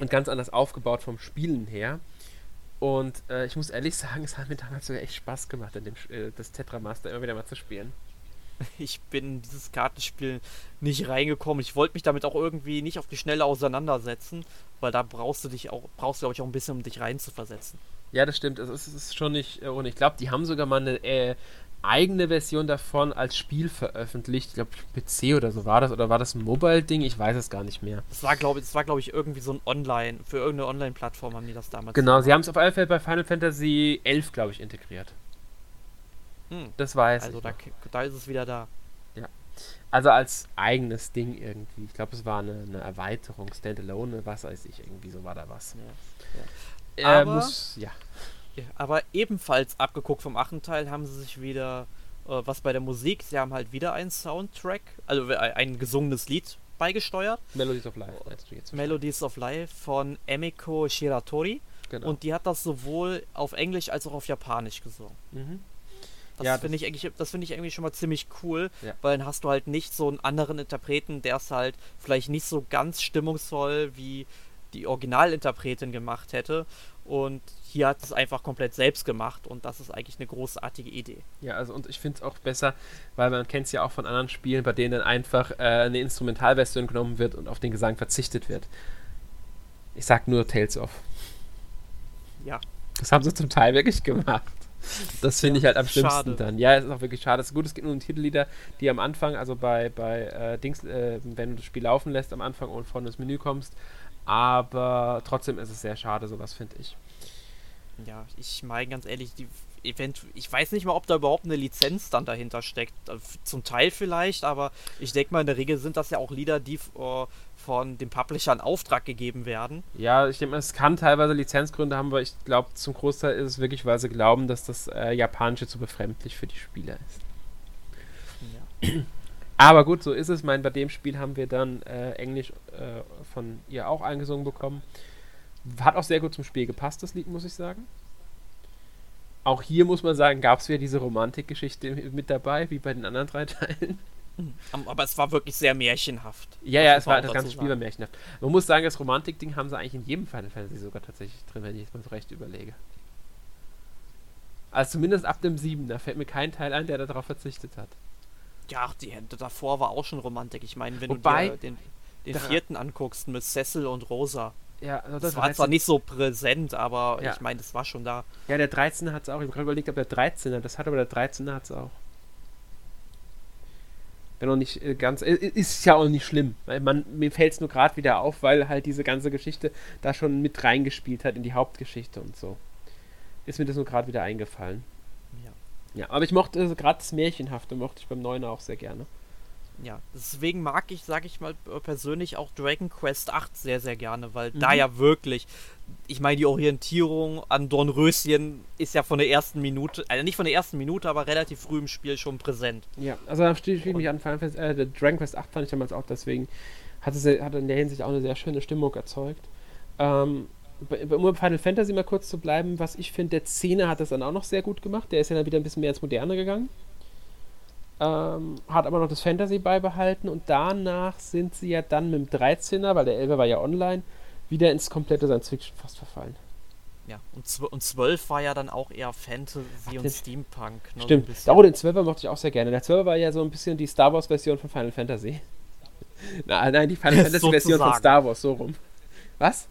Speaker 2: und ganz anders aufgebaut vom Spielen her. Und äh, ich muss ehrlich <laughs> sagen, es hat mir damals sogar echt Spaß gemacht, in dem, äh, das Tetra Master immer wieder mal zu spielen. <laughs>
Speaker 1: Ich bin in dieses Kartenspiel nicht reingekommen. Ich wollte mich damit auch irgendwie nicht auf die Schnelle auseinandersetzen, weil da brauchst du dich auch, brauchst du glaube ich auch ein bisschen, um dich reinzuversetzen.
Speaker 2: Ja, das stimmt. Es ist schon nicht äh, ohne. Ich glaube, die haben sogar mal eine äh, eigene Version davon als Spiel veröffentlicht. Ich glaube, PC oder so war das. Oder war das ein Mobile-Ding? Ich weiß es gar nicht mehr.
Speaker 1: Das war glaube ich, war glaube ich irgendwie so ein Online, für irgendeine Online-Plattform haben die das damals.
Speaker 2: Genau, sie haben es auf alle Fälle bei Final Fantasy 11, glaube ich, integriert.
Speaker 1: Hm.
Speaker 2: Das weiß
Speaker 1: Also
Speaker 2: ich.
Speaker 1: da,
Speaker 2: noch.
Speaker 1: da ist es wieder da.
Speaker 2: Also als eigenes Ding irgendwie. Ich glaube, es war eine, eine Erweiterung, Standalone, was weiß ich, irgendwie so war da was.
Speaker 1: Ja.
Speaker 2: Äh,
Speaker 1: Aber-
Speaker 2: muss, ja.
Speaker 1: Ja, aber ebenfalls abgeguckt vom achten Teil haben sie sich wieder, äh, was bei der Musik, sie haben halt wieder einen Soundtrack, also äh, ein gesungenes Lied beigesteuert.
Speaker 2: Melodies of Life, meinst du jetzt?
Speaker 1: Melodies of Life von Emiko Shiratori.
Speaker 2: Genau.
Speaker 1: Und die hat das sowohl auf Englisch als auch auf Japanisch gesungen.
Speaker 2: mhm.
Speaker 1: Das
Speaker 2: Ja,
Speaker 1: finde ich eigentlich, das finde ich irgendwie schon mal ziemlich cool,
Speaker 2: Ja.
Speaker 1: weil dann hast du halt nicht so einen anderen Interpreten, der es halt vielleicht nicht so ganz stimmungsvoll wie die Originalinterpretin gemacht hätte. Und hier hat es einfach komplett selbst gemacht und das ist eigentlich eine großartige Idee.
Speaker 2: Ja, also und ich finde es auch besser, weil man kennt es ja auch von anderen Spielen, bei denen dann einfach äh, eine Instrumentalversion genommen wird und auf den Gesang verzichtet wird. Ich sag nur Tales of.
Speaker 1: Ja,
Speaker 2: Das haben sie zum Teil wirklich gemacht. Das finde ich halt am schlimmsten
Speaker 1: schade.
Speaker 2: dann. Ja, es ist auch wirklich schade. Es ist gut, es gibt nur Titellieder, die am Anfang, also bei, bei äh, Dings, äh, wenn du das Spiel laufen lässt am Anfang und vorne ins Menü kommst. Aber trotzdem ist es sehr schade, sowas finde ich.
Speaker 1: ja, ich meine ganz ehrlich, die Event, ich weiß nicht mal, ob da überhaupt eine Lizenz dann dahinter steckt. Äh, Zum Teil vielleicht, aber ich denke mal, in der Regel sind das ja auch Lieder, die äh, von dem Publisher in Auftrag gegeben werden.
Speaker 2: Ja, ich denke mal, es kann teilweise Lizenzgründe haben, aber ich glaube, zum Großteil ist es wirklich, weil sie glauben, dass das äh, Japanische zu befremdlich für die Spieler ist.
Speaker 1: Ja.
Speaker 2: Aber gut, so ist es. Ich meine, bei dem Spiel haben wir dann äh, Englisch äh, von ihr auch eingesungen bekommen. Hat auch sehr gut zum Spiel gepasst, das Lied, muss ich sagen. Auch hier muss man sagen, gab es wieder diese Romantikgeschichte mit dabei, wie bei den anderen drei Teilen.
Speaker 1: Am- Aber es war wirklich sehr märchenhaft.
Speaker 2: Ja, ja, es war das ganze Spiel war märchenhaft. Man muss sagen, das Romantik-Ding haben sie eigentlich in jedem Final Fantasy sogar tatsächlich drin, wenn ich es mal so recht überlege. Also zumindest ab dem 7. Da fällt mir kein Teil ein, der darauf verzichtet hat.
Speaker 1: Ja, ach, die Hände davor war auch schon Romantik. Ich meine, wenn
Speaker 2: Wobei-
Speaker 1: du dir den, den vierten anguckst mit Cecil und Rosa.
Speaker 2: Ja, also
Speaker 1: Das,
Speaker 2: das,
Speaker 1: war zwar nicht so präsent, aber
Speaker 2: Ja.
Speaker 1: ich meine, das war schon da.
Speaker 2: Ja, der 13er hat es auch. Ich habe gerade überlegt, ob der 13er das hat, aber der 13er hat es auch. Wenn auch nicht äh, ganz. Ist ja auch nicht schlimm. Man, mir fällt es nur gerade wieder auf, weil halt diese ganze Geschichte da schon mit reingespielt hat in die Hauptgeschichte und so. Ist mir das nur gerade wieder eingefallen.
Speaker 1: Ja.
Speaker 2: Ja, aber ich mochte äh, gerade das Märchenhafte, mochte ich beim Neuner auch sehr gerne.
Speaker 1: Ja, deswegen mag ich, sag ich mal, äh, persönlich auch Dragon Quest 8 sehr, sehr gerne, weil da
Speaker 2: Mhm.
Speaker 1: ja wirklich, ich meine, die Orientierung an Dornröschen ist ja von der ersten Minute, also nicht von der ersten Minute, aber relativ früh im Spiel schon präsent.
Speaker 2: Ja, also da stehe ich mich an Final Fantasy, äh, Dragon Quest 8 fand ich damals auch, deswegen hat es hat in der Hinsicht auch eine sehr schöne Stimmung erzeugt. Ähm, um bei Final Fantasy mal kurz zu bleiben, was ich finde, der 10er hat das dann auch noch sehr gut gemacht. Der ist ja dann wieder ein bisschen mehr ins Moderne gegangen. Ähm, hat aber noch das Fantasy beibehalten und danach sind sie ja dann mit dem 13er, weil der 11er war ja online, wieder ins komplette Science Fiction fast verfallen.
Speaker 1: Ja, und, zw und 12 war ja dann auch eher Fantasy
Speaker 2: Ach,
Speaker 1: und Steampunk. Ne, so
Speaker 2: Stimmt.
Speaker 1: bisschen.
Speaker 2: Oh, den 12er mochte ich auch sehr gerne. Der 12er war ja so ein bisschen die Star Wars Version von Final Fantasy. <laughs> Na, nein, die Final Fantasy Version von. Star Wars, so rum. Was?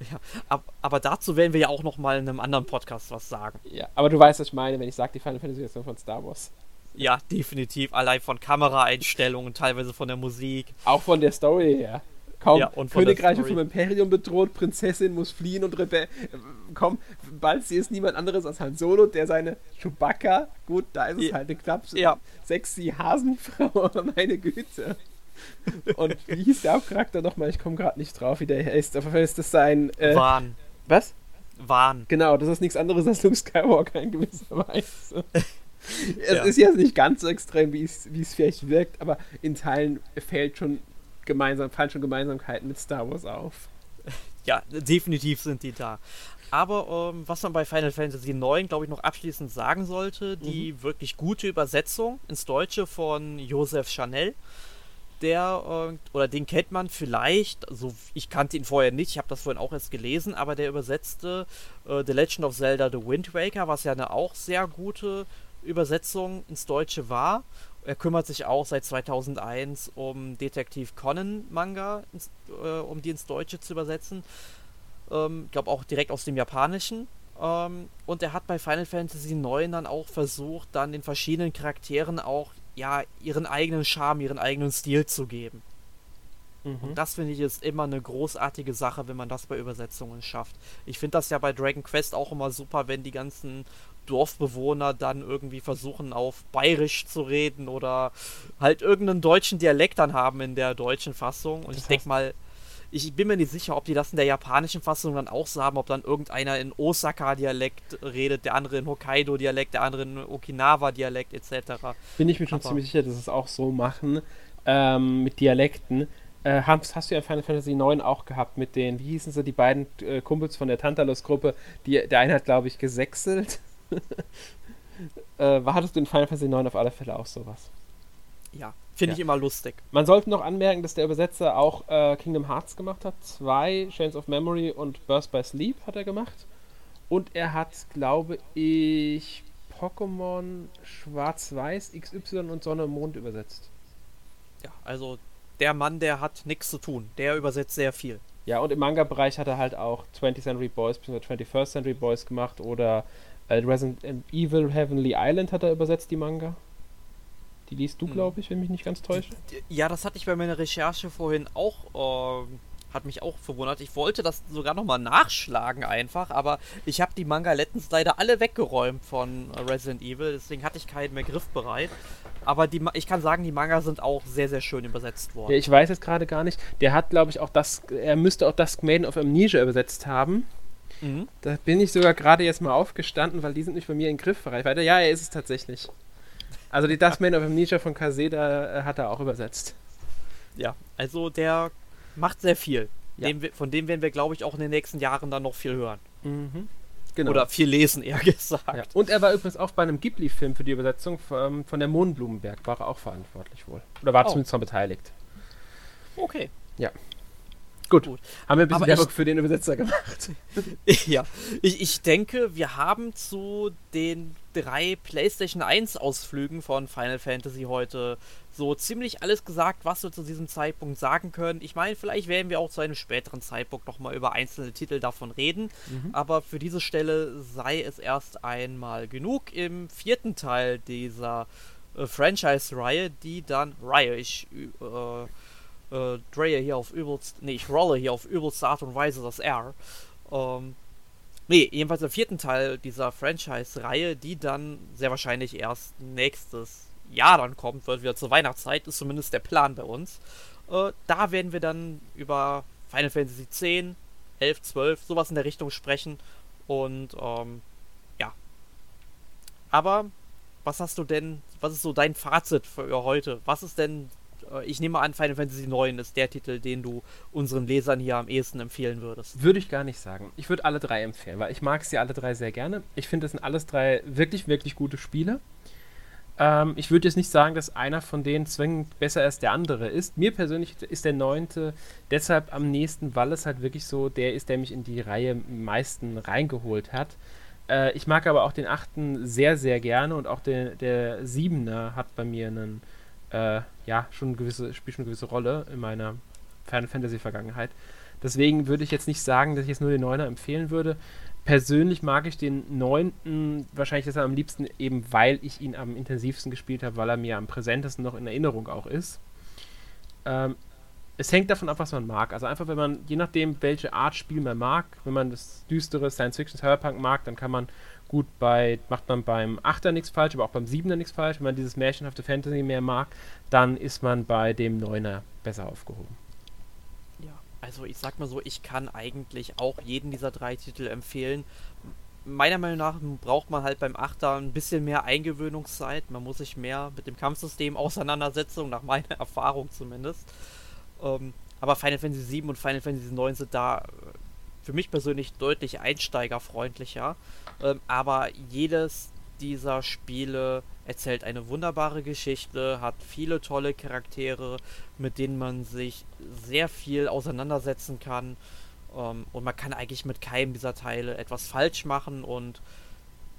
Speaker 1: Ja, ab, aber dazu werden wir ja auch noch mal in einem anderen Podcast was sagen.
Speaker 2: Ja, aber du weißt, was ich meine, wenn ich sage, die Final Fantasy Version von Star Wars.
Speaker 1: Ja, definitiv. Allein von Kameraeinstellungen, teilweise von der Musik.
Speaker 2: Auch von der Story her. Kaum
Speaker 1: Ja, und
Speaker 2: Königreich vom. Imperium bedroht, Prinzessin muss fliehen und Rebe komm, bald sie ist niemand anderes als Han Solo, der seine Chewbacca, gut, da ist es
Speaker 1: Ja.
Speaker 2: halt eine knapp
Speaker 1: Ja.
Speaker 2: sexy Hasenfrau, <laughs> meine Güte. Und wie hieß der Hauptcharakter nochmal? Ich komme gerade nicht drauf, wie der heißt. Auf jeden Fall ist das sein. Äh,
Speaker 1: Wahn.
Speaker 2: was?
Speaker 1: Wahn.
Speaker 2: Genau, das ist nichts anderes als Luke Skywalker in gewisser Weise. <laughs> es
Speaker 1: Ja.
Speaker 2: ist jetzt nicht ganz so extrem, wie es, wie es vielleicht wirkt, aber in Teilen fällt schon gemeinsam, fallen schon Gemeinsamkeiten mit Star Wars auf.
Speaker 1: Ja, definitiv sind die da. Aber ähm, was man bei Final Fantasy IX, glaube ich, noch abschließend sagen sollte, die wirklich gute Übersetzung ins Deutsche von Joseph Chanel. Der, äh, oder den kennt man vielleicht, also ich kannte ihn vorher nicht, ich habe das vorhin auch erst gelesen, aber der übersetzte äh, The Legend of Zelda The Wind Waker, was ja eine auch sehr gute Übersetzung ins Deutsche war. Er kümmert sich auch seit 2001 um Detektiv Conan Manga, ins, äh, um die ins Deutsche zu übersetzen. Ähm, ich glaube auch direkt aus dem Japanischen. Ähm, und er hat bei Final Fantasy IX dann auch versucht, dann den verschiedenen Charakteren auch ja ihren eigenen Charme, ihren eigenen Stil zu geben. Und das finde ich ist immer eine großartige Sache, wenn man das bei Übersetzungen schafft. Ich finde das ja bei Dragon Quest auch immer super, wenn die ganzen Dorfbewohner dann irgendwie versuchen, auf Bayerisch zu reden oder halt irgendeinen deutschen Dialekt dann haben in der deutschen Fassung. Und
Speaker 2: Das
Speaker 1: ich denke mal, ich bin mir nicht sicher, ob die das in der japanischen Fassung dann auch so haben, ob dann irgendeiner in Osaka-Dialekt redet, der andere in Hokkaido-Dialekt, der andere in Okinawa-Dialekt etc.
Speaker 2: Bin ich mir schon
Speaker 1: Aber-
Speaker 2: ziemlich sicher, dass sie es auch so machen, ähm, mit Dialekten. Äh, hast, hast du ja in Final Fantasy IX auch gehabt mit den, wie hießen sie, die beiden äh, Kumpels von der Tantalus-Gruppe, die, der eine hat, glaube ich, gesächselt. <laughs> äh, war- hattest du in Final Fantasy IX auf alle Fälle auch sowas?
Speaker 1: Ja, finde
Speaker 2: Ja.
Speaker 1: ich immer lustig.
Speaker 2: Man sollte noch anmerken, dass der Übersetzer auch äh, Kingdom Hearts gemacht hat. Zwei, Chains of Memory und Burst by Sleep hat er gemacht. Und er hat, glaube ich, Pokémon Schwarz-Weiß, XY und Sonne und Mond übersetzt.
Speaker 1: Ja, also der Mann, der hat nichts zu tun. Der übersetzt sehr viel.
Speaker 2: Ja, und im Manga-Bereich hat er halt auch 20th Century Boys bzw. 21st Century Boys gemacht oder äh, Resident Evil Heavenly Island hat er übersetzt, die Manga. Die liest du,
Speaker 1: Hm.
Speaker 2: glaube ich, wenn mich nicht ganz täusche.
Speaker 1: Ja, das hatte ich bei meiner Recherche vorhin auch, ähm, hat mich auch verwundert. Ich wollte das sogar nochmal nachschlagen einfach, aber ich habe die Manga letztens leider alle weggeräumt von äh, Resident Evil, deswegen hatte ich keinen mehr griffbereit. Aber die, ich kann sagen, die Manga sind auch sehr, sehr schön übersetzt worden.
Speaker 2: Ja, ich weiß jetzt gerade gar nicht. Der hat, glaube ich, auch das, er müsste auch das Maiden of Amnesia übersetzt haben.
Speaker 1: Mhm.
Speaker 2: Da bin ich sogar gerade jetzt mal aufgestanden, weil die sind nicht bei mir in Griffbereich. Weiter. Ja, er ist es tatsächlich. Also die Das Man of Amnesia von Kaseda äh, hat er auch übersetzt.
Speaker 1: Ja, also der macht sehr viel.
Speaker 2: Ja.
Speaker 1: Dem, von dem werden wir, glaube ich, auch in den nächsten Jahren dann noch viel hören.
Speaker 2: Mhm. Genau.
Speaker 1: Oder viel lesen, eher <laughs> gesagt.
Speaker 2: ja. Und er war übrigens auch bei einem Ghibli-Film für die Übersetzung von, von der Mohnblumenberg, war er auch verantwortlich wohl. Oder war
Speaker 1: Oh.
Speaker 2: zumindest daran beteiligt.
Speaker 1: Okay.
Speaker 2: Gut.
Speaker 1: Gut.
Speaker 2: Haben wir ein bisschen
Speaker 1: Aber
Speaker 2: Werbung
Speaker 1: ich-
Speaker 2: für den Übersetzer gemacht. <laughs>
Speaker 1: ja, ich, ich denke, wir haben zu den drei PlayStation 1 Ausflügen von Final Fantasy heute so ziemlich alles gesagt, was wir zu diesem Zeitpunkt sagen können. Ich meine, vielleicht werden wir auch zu einem späteren Zeitpunkt nochmal über einzelne Titel davon reden, aber für diese Stelle sei es erst einmal genug. Im vierten Teil dieser äh, Franchise-Reihe, die dann Reihe, ich äh, äh, drehe hier auf übelst, nee, ich rolle hier auf übelste Art und Weise das R. Ähm, nee, jedenfalls im vierten Teil dieser Franchise-Reihe, die dann sehr wahrscheinlich erst nächstes Jahr dann kommt, wird wieder zur Weihnachtszeit, ist zumindest der Plan bei uns. Äh, da werden wir dann über Final Fantasy 10, 11, 12, sowas in der Richtung sprechen. Und ähm, ja. Aber was hast du denn, was ist so dein Fazit für heute? Was ist denn, ich nehme an, Final Fantasy 9 ist der Titel, den du unseren Lesern hier am ehesten empfehlen würdest.
Speaker 2: Würde ich gar nicht sagen. Ich würde alle drei empfehlen, weil ich mag sie alle drei sehr gerne. Ich finde, das sind alles drei wirklich, wirklich gute Spiele. Ähm, ich würde jetzt nicht sagen, dass einer von denen zwingend besser als der andere ist. Mir persönlich ist der neunte deshalb am nächsten, weil es halt wirklich so der ist, der mich in die Reihe am meisten reingeholt hat. Äh, ich mag aber auch den achten sehr, sehr gerne und auch der, der siebener hat bei mir einen, äh, ja, schon gewisse, spielt schon eine gewisse Rolle in meiner Final Fantasy Vergangenheit. Deswegen würde ich jetzt nicht sagen, dass ich jetzt nur den Neuner empfehlen würde. Persönlich mag ich den neunten wahrscheinlich deshalb am liebsten, eben weil ich ihn am intensivsten gespielt habe, weil er mir am präsentesten noch in Erinnerung auch ist. Ähm, es hängt davon ab, was man mag. Also einfach, wenn man, je nachdem, welche Art Spiel man mag, wenn man das düstere Science-Fiction Cyberpunk mag, dann kann man gut bei, macht man beim Achter nichts falsch, aber auch beim Siebener nichts falsch. Wenn man dieses märchenhafte Fantasy mehr mag, dann ist man bei dem Neuner besser aufgehoben.
Speaker 1: Ja, also ich sag mal so, ich kann eigentlich auch jeden dieser drei Titel empfehlen. Meiner Meinung nach braucht man halt beim Achter ein bisschen mehr Eingewöhnungszeit. Man muss sich mehr mit dem Kampfsystem <laughs> auseinandersetzen, nach meiner Erfahrung zumindest. Ähm, aber Final Fantasy 7 und Final Fantasy 9 sind da äh, für mich persönlich deutlich einsteigerfreundlicher. Ähm, aber jedes dieser Spiele erzählt eine wunderbare Geschichte, hat viele tolle Charaktere, mit denen man sich sehr viel auseinandersetzen kann. Ähm, und man kann eigentlich mit keinem dieser Teile etwas falsch machen. Und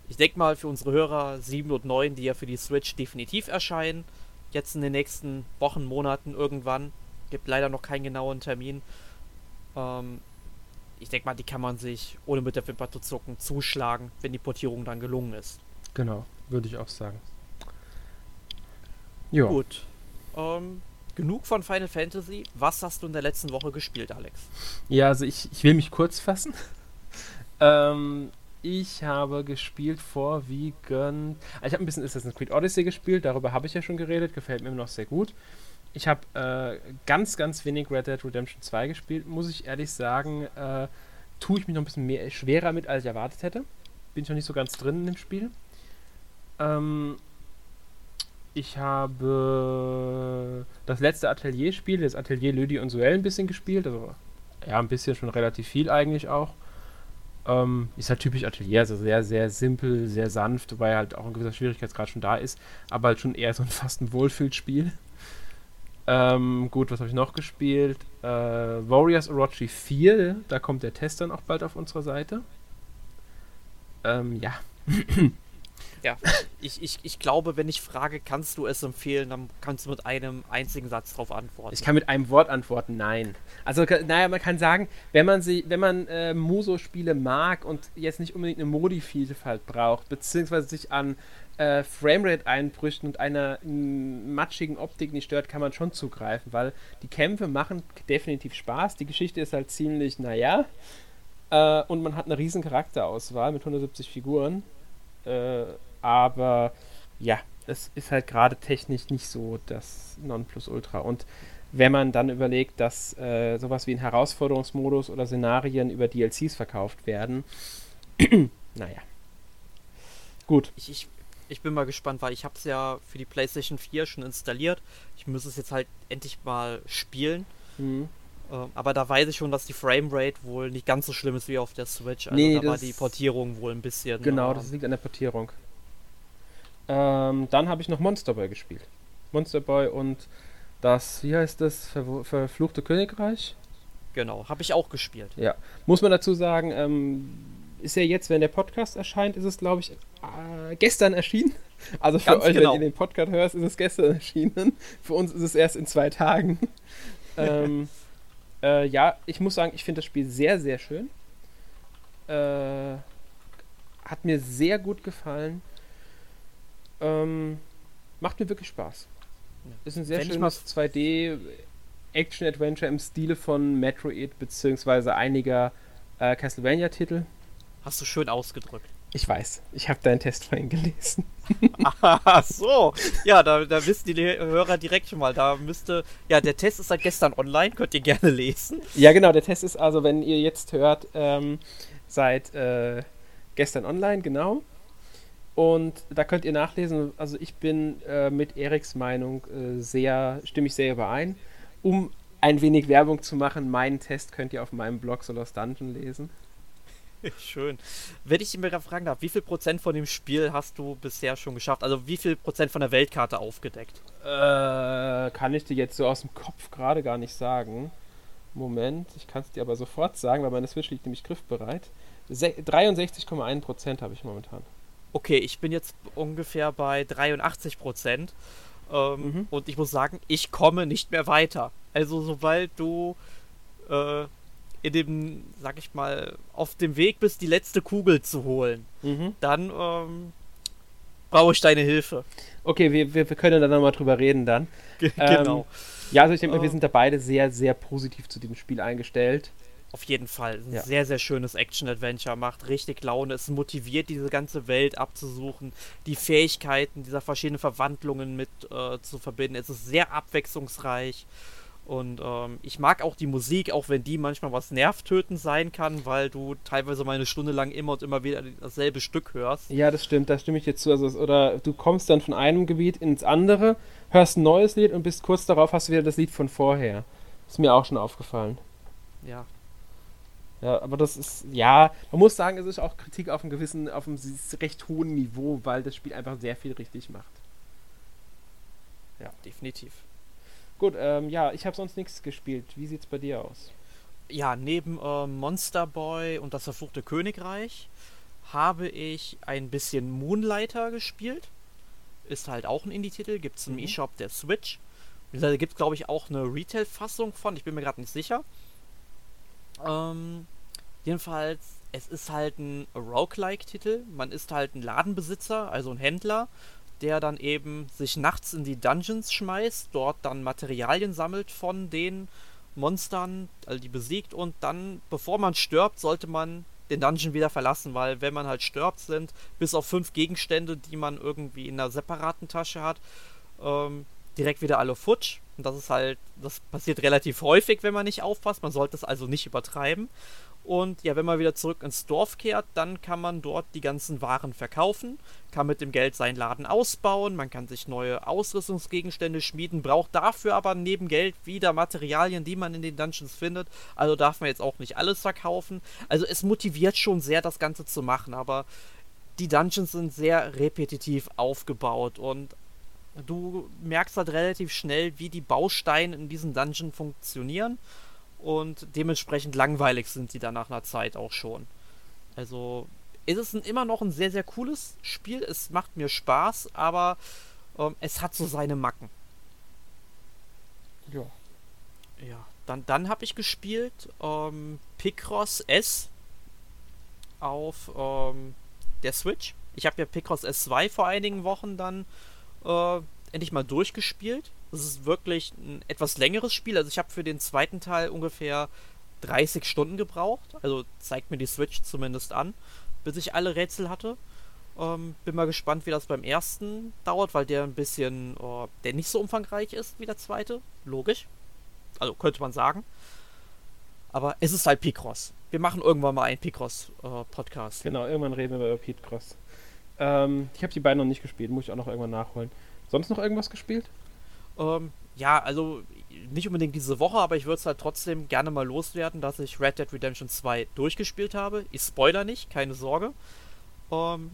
Speaker 1: ich denke mal für unsere Hörer 7 und 9, die ja für die Switch definitiv erscheinen, jetzt in den nächsten Wochen, Monaten irgendwann, Gibt leider noch keinen genauen Termin. Ähm, ich denke mal, die kann man sich ohne mit der Wimper zu zucken zuschlagen, wenn die Portierung dann gelungen ist.
Speaker 2: Genau, würde ich auch sagen.
Speaker 1: Ja. Gut. Ähm, genug von Final Fantasy. Was hast du in der letzten Woche gespielt, Alex?
Speaker 2: Ja, also ich, ich will mich kurz fassen. <laughs> ähm, ich habe gespielt vorwiegend. Also ich habe ein bisschen Assassin's Creed Odyssey gespielt, darüber habe ich ja schon geredet, gefällt mir immer noch sehr gut. Ich habe äh, ganz, ganz wenig Red Dead Redemption 2 gespielt, muss ich ehrlich sagen. Äh, tue ich mich noch ein bisschen mehr, schwerer mit, als ich erwartet hätte. Bin ich noch nicht so ganz drin in dem Spiel. Ähm, ich habe das letzte Atelier-Spiel, das Atelier Lüdi und Suell, ein bisschen gespielt. Also, ja, ein bisschen schon relativ viel eigentlich auch. Ähm, ist halt typisch Atelier, also sehr, sehr simpel, sehr sanft, wobei halt auch ein gewisser Schwierigkeitsgrad schon da ist, aber halt schon eher so ein fast ein Wohlfühlspiel. Ähm, gut, was habe ich noch gespielt? Äh, Warriors Orochi 4, da kommt der Test dann auch bald auf unserer Seite. Ähm, ja. <clears throat>
Speaker 1: ja, ich, ich, ich glaube, wenn ich frage, kannst du es empfehlen, dann kannst du mit einem einzigen Satz darauf antworten.
Speaker 2: Ich kann mit einem Wort antworten, nein. Also, naja, man kann sagen, wenn man sie, wenn man äh, Muso-Spiele mag und jetzt nicht unbedingt eine Modi-Vielfalt braucht, beziehungsweise sich an äh, Framerate-Einbrüchen und einer matschigen Optik nicht stört, kann man schon zugreifen, weil die Kämpfe machen definitiv Spaß. Die Geschichte ist halt ziemlich, naja. Äh, und man hat eine riesen Charakterauswahl mit 170 Figuren. Äh, aber ja, es ist halt gerade technisch nicht so das Nonplusultra. Und wenn man dann überlegt, dass äh, sowas wie ein Herausforderungsmodus oder Szenarien über DLCs verkauft werden, <clears throat> naja. Gut.
Speaker 1: Ich, ich, ich bin mal gespannt, weil ich habe es ja für die PlayStation 4 schon installiert. Ich muss es jetzt halt endlich mal spielen. Mhm. Ähm, aber da weiß ich schon, dass die Framerate wohl nicht ganz so schlimm ist wie auf der Switch. Also nee, da war die Portierung wohl ein bisschen.
Speaker 2: Genau, ähm, das liegt an der Portierung. Ähm, dann habe ich noch Monster Boy gespielt. Monster Boy und das, wie heißt das, Ver Verfluchte Königreich?
Speaker 1: Genau, habe ich auch gespielt.
Speaker 2: Ja, muss man dazu sagen, ähm, ist ja jetzt, wenn der Podcast erscheint, ist es, glaube ich, äh, gestern erschienen. <laughs> Also für Ganz euch, genau. wenn ihr den Podcast hört, ist es gestern <laughs> erschienen. Für uns ist es erst in zwei Tagen. <laughs> ähm, äh, ja, ich muss sagen, ich finde das Spiel sehr, sehr schön. Äh, hat mir sehr gut gefallen. Ähm, macht mir wirklich Spaß. Ist ein sehr wenn schönes 2D Action-Adventure im Stile von Metroid beziehungsweise einiger äh, Castlevania-Titel.
Speaker 1: Hast du schön ausgedrückt.
Speaker 2: Ich weiß, ich habe deinen Test vorhin gelesen. <laughs>
Speaker 1: Ach so, ja, da, da wissen die Hörer direkt schon mal. Da müsste, ja, der Test ist seit gestern online, könnt ihr gerne lesen.
Speaker 2: Ja, genau, der Test ist also, wenn ihr jetzt hört, ähm, seit äh, gestern online, genau. Und da könnt ihr nachlesen, also ich bin äh, mit Eriks Meinung äh, sehr, stimme ich sehr überein. Um ein wenig Werbung zu machen, meinen Test könnt ihr auf meinem Blog Solos Dungeon lesen. <laughs>
Speaker 1: Schön. Wenn ich mir fragen darf, wie viel Prozent von dem Spiel hast du bisher schon geschafft? Also wie viel Prozent von der Weltkarte aufgedeckt?
Speaker 2: Äh, kann ich dir jetzt so aus dem Kopf gerade gar nicht sagen. Moment, ich kann es dir aber sofort sagen, weil meine Switch liegt nämlich griffbereit. 63,1 Prozent habe ich momentan.
Speaker 1: Okay, ich bin jetzt ungefähr bei 83 Prozent. Ähm, mhm. Und ich muss sagen, ich komme nicht mehr weiter. Also sobald du äh, in dem, sag ich mal, auf dem Weg bist, die letzte Kugel zu holen,
Speaker 2: Mhm.
Speaker 1: dann ähm, brauche ich deine Hilfe.
Speaker 2: Okay, wir, wir, wir können dann nochmal drüber reden dann.
Speaker 1: Ge-
Speaker 2: Ähm,
Speaker 1: genau.
Speaker 2: Ja, also ich denke mal,
Speaker 1: Oh.
Speaker 2: wir sind da beide sehr, sehr positiv zu diesem Spiel eingestellt.
Speaker 1: Auf jeden Fall. Ein
Speaker 2: Ja.
Speaker 1: sehr, sehr schönes Action-Adventure. Macht richtig Laune. Es motiviert, diese ganze Welt abzusuchen. Die Fähigkeiten dieser verschiedenen Verwandlungen mit äh, zu verbinden. Es ist sehr abwechslungsreich. Und ähm, ich mag auch die Musik, auch wenn die manchmal was nervtötend sein kann, weil du teilweise mal eine Stunde lang immer und immer wieder dasselbe Stück hörst.
Speaker 2: Ja, das stimmt, da stimme ich jetzt zu. Also, oder du kommst dann von einem Gebiet ins andere, hörst ein neues Lied und bist kurz darauf hast du wieder das Lied von vorher. Ist mir auch schon aufgefallen.
Speaker 1: Ja,
Speaker 2: Ja, aber das ist, ja, man muss sagen, es ist auch Kritik auf einem gewissen, auf einem recht hohen Niveau, weil das Spiel einfach sehr viel richtig macht.
Speaker 1: definitiv.
Speaker 2: Gut, ähm, ja, ich habe sonst nichts gespielt. Wie sieht's bei dir aus?
Speaker 1: Ja, neben äh, Monster Boy und das verfluchte Königreich habe ich ein bisschen Moonlighter gespielt. Ist halt auch ein Indie-Titel, gibt es im
Speaker 2: Mhm.
Speaker 1: eShop der Switch. Da gibt es, glaube ich, auch eine Retail-Fassung von, ich bin mir gerade nicht sicher. Ähm, jedenfalls, es ist halt ein Roguelike-Titel. Man ist halt ein Ladenbesitzer, also ein Händler, der dann eben sich nachts in die Dungeons schmeißt, dort dann Materialien sammelt von den Monstern, also die besiegt und dann, bevor man stirbt, sollte man den Dungeon wieder verlassen, weil wenn man halt stirbt, sind bis auf fünf Gegenstände, die man irgendwie in einer separaten Tasche hat, ähm, direkt wieder alle futsch. Und das ist halt, das passiert relativ häufig, wenn man nicht aufpasst. Man sollte es also nicht übertreiben. Und ja, wenn man wieder zurück ins Dorf kehrt, dann kann man dort die ganzen Waren verkaufen, kann mit dem Geld seinen Laden ausbauen, man kann sich neue Ausrüstungsgegenstände schmieden, braucht dafür aber neben Geld wieder Materialien, die man in den Dungeons findet. Also darf man jetzt auch nicht alles verkaufen. Also es motiviert schon sehr, das Ganze zu machen, aber die Dungeons sind sehr repetitiv aufgebaut und du merkst halt relativ schnell, wie die Bausteine in diesem Dungeon funktionieren und dementsprechend langweilig sind sie dann nach einer Zeit auch schon. Also ist es ein, immer noch ein sehr, sehr cooles Spiel. Es macht mir Spaß, aber ähm, es hat so seine Macken.
Speaker 2: Ja.
Speaker 1: Ja, dann, dann habe ich gespielt ähm, Picross S auf ähm, der Switch. Ich habe ja Picross S2 vor einigen Wochen dann äh, endlich mal durchgespielt. Es ist wirklich ein etwas längeres Spiel. Also ich habe für den zweiten Teil ungefähr 30 Stunden gebraucht. Also zeigt mir die Switch zumindest an, bis ich alle Rätsel hatte. Ähm, bin mal gespannt, wie das beim ersten dauert, weil der ein bisschen, äh, der nicht so umfangreich ist wie der zweite. Logisch. Also könnte man sagen. Aber es ist halt Picross. Wir machen irgendwann mal einen Picross-Podcast.
Speaker 2: Genau, irgendwann reden wir über Pete Cross. Ähm, ich habe die beiden noch nicht gespielt, muss ich auch noch irgendwann nachholen. Sonst noch irgendwas gespielt?
Speaker 1: Ähm, ja, also nicht unbedingt diese Woche, aber ich würde es halt trotzdem gerne mal loswerden, dass ich Red Dead Redemption 2 durchgespielt habe. Ich spoiler nicht, keine Sorge. Ähm,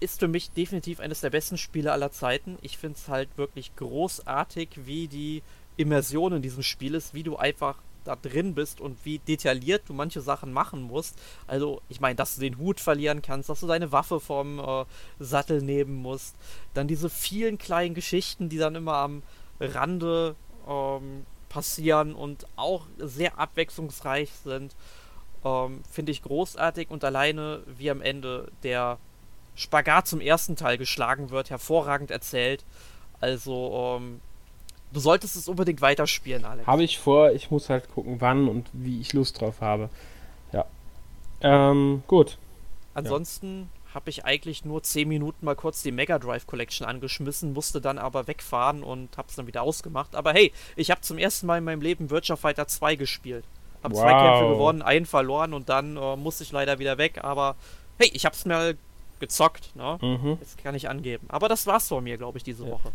Speaker 1: ist für mich definitiv eines der besten Spiele aller Zeiten. Ich finde es halt wirklich großartig, wie die Immersion in diesem Spiel ist, wie du einfach da drin bist und wie detailliert du manche Sachen machen musst. Also, ich meine, dass du den Hut verlieren kannst, dass du deine Waffe vom äh, Sattel nehmen musst. Dann diese vielen kleinen Geschichten, die dann immer am Rande ähm, passieren und auch sehr abwechslungsreich sind. Ähm, Finde ich großartig und alleine wie am Ende der Spagat zum ersten Teil geschlagen wird, hervorragend erzählt. Also, ähm, du solltest es unbedingt weiterspielen, Alex.
Speaker 2: Habe ich vor, ich muss halt gucken, wann und wie ich Lust drauf habe. Ja. Ähm, gut.
Speaker 1: Ansonsten habe ich eigentlich nur 10 Minuten mal kurz die Mega Drive Collection angeschmissen, musste dann aber wegfahren und habe es dann wieder ausgemacht. Aber hey, ich habe zum ersten Mal in meinem Leben Virtua Fighter 2 gespielt. Habe zwei
Speaker 2: Wow.
Speaker 1: Kämpfe gewonnen, einen verloren und dann äh, musste ich leider wieder weg. Aber hey, ich habe es mir gezockt. Ne?
Speaker 2: Mhm.
Speaker 1: Jetzt kann ich angeben. Aber das war's von mir, glaube ich, diese
Speaker 2: Ja.
Speaker 1: Woche.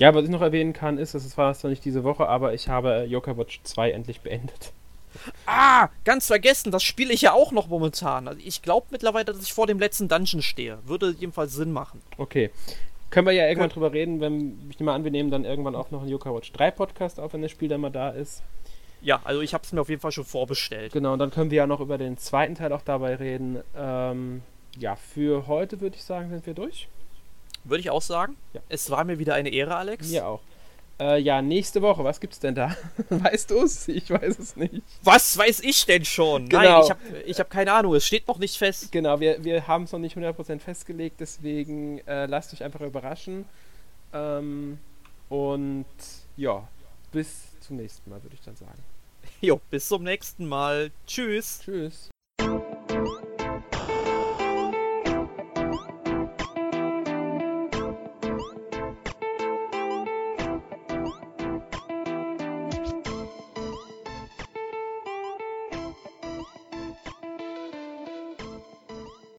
Speaker 2: Ja, was ich noch erwähnen kann, ist, dass es war zwar nicht diese Woche, aber ich habe Yokai Watch 2 endlich beendet.
Speaker 1: Ah, ganz vergessen, das spiele ich ja auch noch momentan. Also ich glaube mittlerweile, dass ich vor dem letzten Dungeon stehe. Würde jedenfalls Sinn machen.
Speaker 2: Okay. Können wir ja irgendwann
Speaker 1: Gut.
Speaker 2: drüber reden, wenn ich nehme an, wir nehmen dann irgendwann auch noch einen Yokai Watch 3 Podcast auf, wenn das Spiel dann mal da ist.
Speaker 1: Ja, also ich habe es mir auf jeden Fall schon vorbestellt.
Speaker 2: Genau, und dann können wir ja noch über den zweiten Teil auch dabei reden. Ähm, ja, für heute würde ich sagen, sind wir durch.
Speaker 1: Würde ich auch sagen.
Speaker 2: Ja.
Speaker 1: Es war mir wieder eine Ehre, Alex.
Speaker 2: Mir auch. Äh, ja, nächste Woche, was gibt's denn da? <laughs> weißt du es? Ich weiß es nicht.
Speaker 1: Was weiß ich denn schon?
Speaker 2: Genau.
Speaker 1: Nein, ich habe ich hab keine Ahnung, es steht noch nicht fest.
Speaker 2: Genau, wir, wir haben es noch nicht 100% festgelegt, deswegen äh, lasst euch einfach überraschen. Ähm, und ja, bis zum nächsten Mal, würde ich dann sagen.
Speaker 1: Jo, bis zum nächsten Mal. Tschüss.
Speaker 2: Tschüss.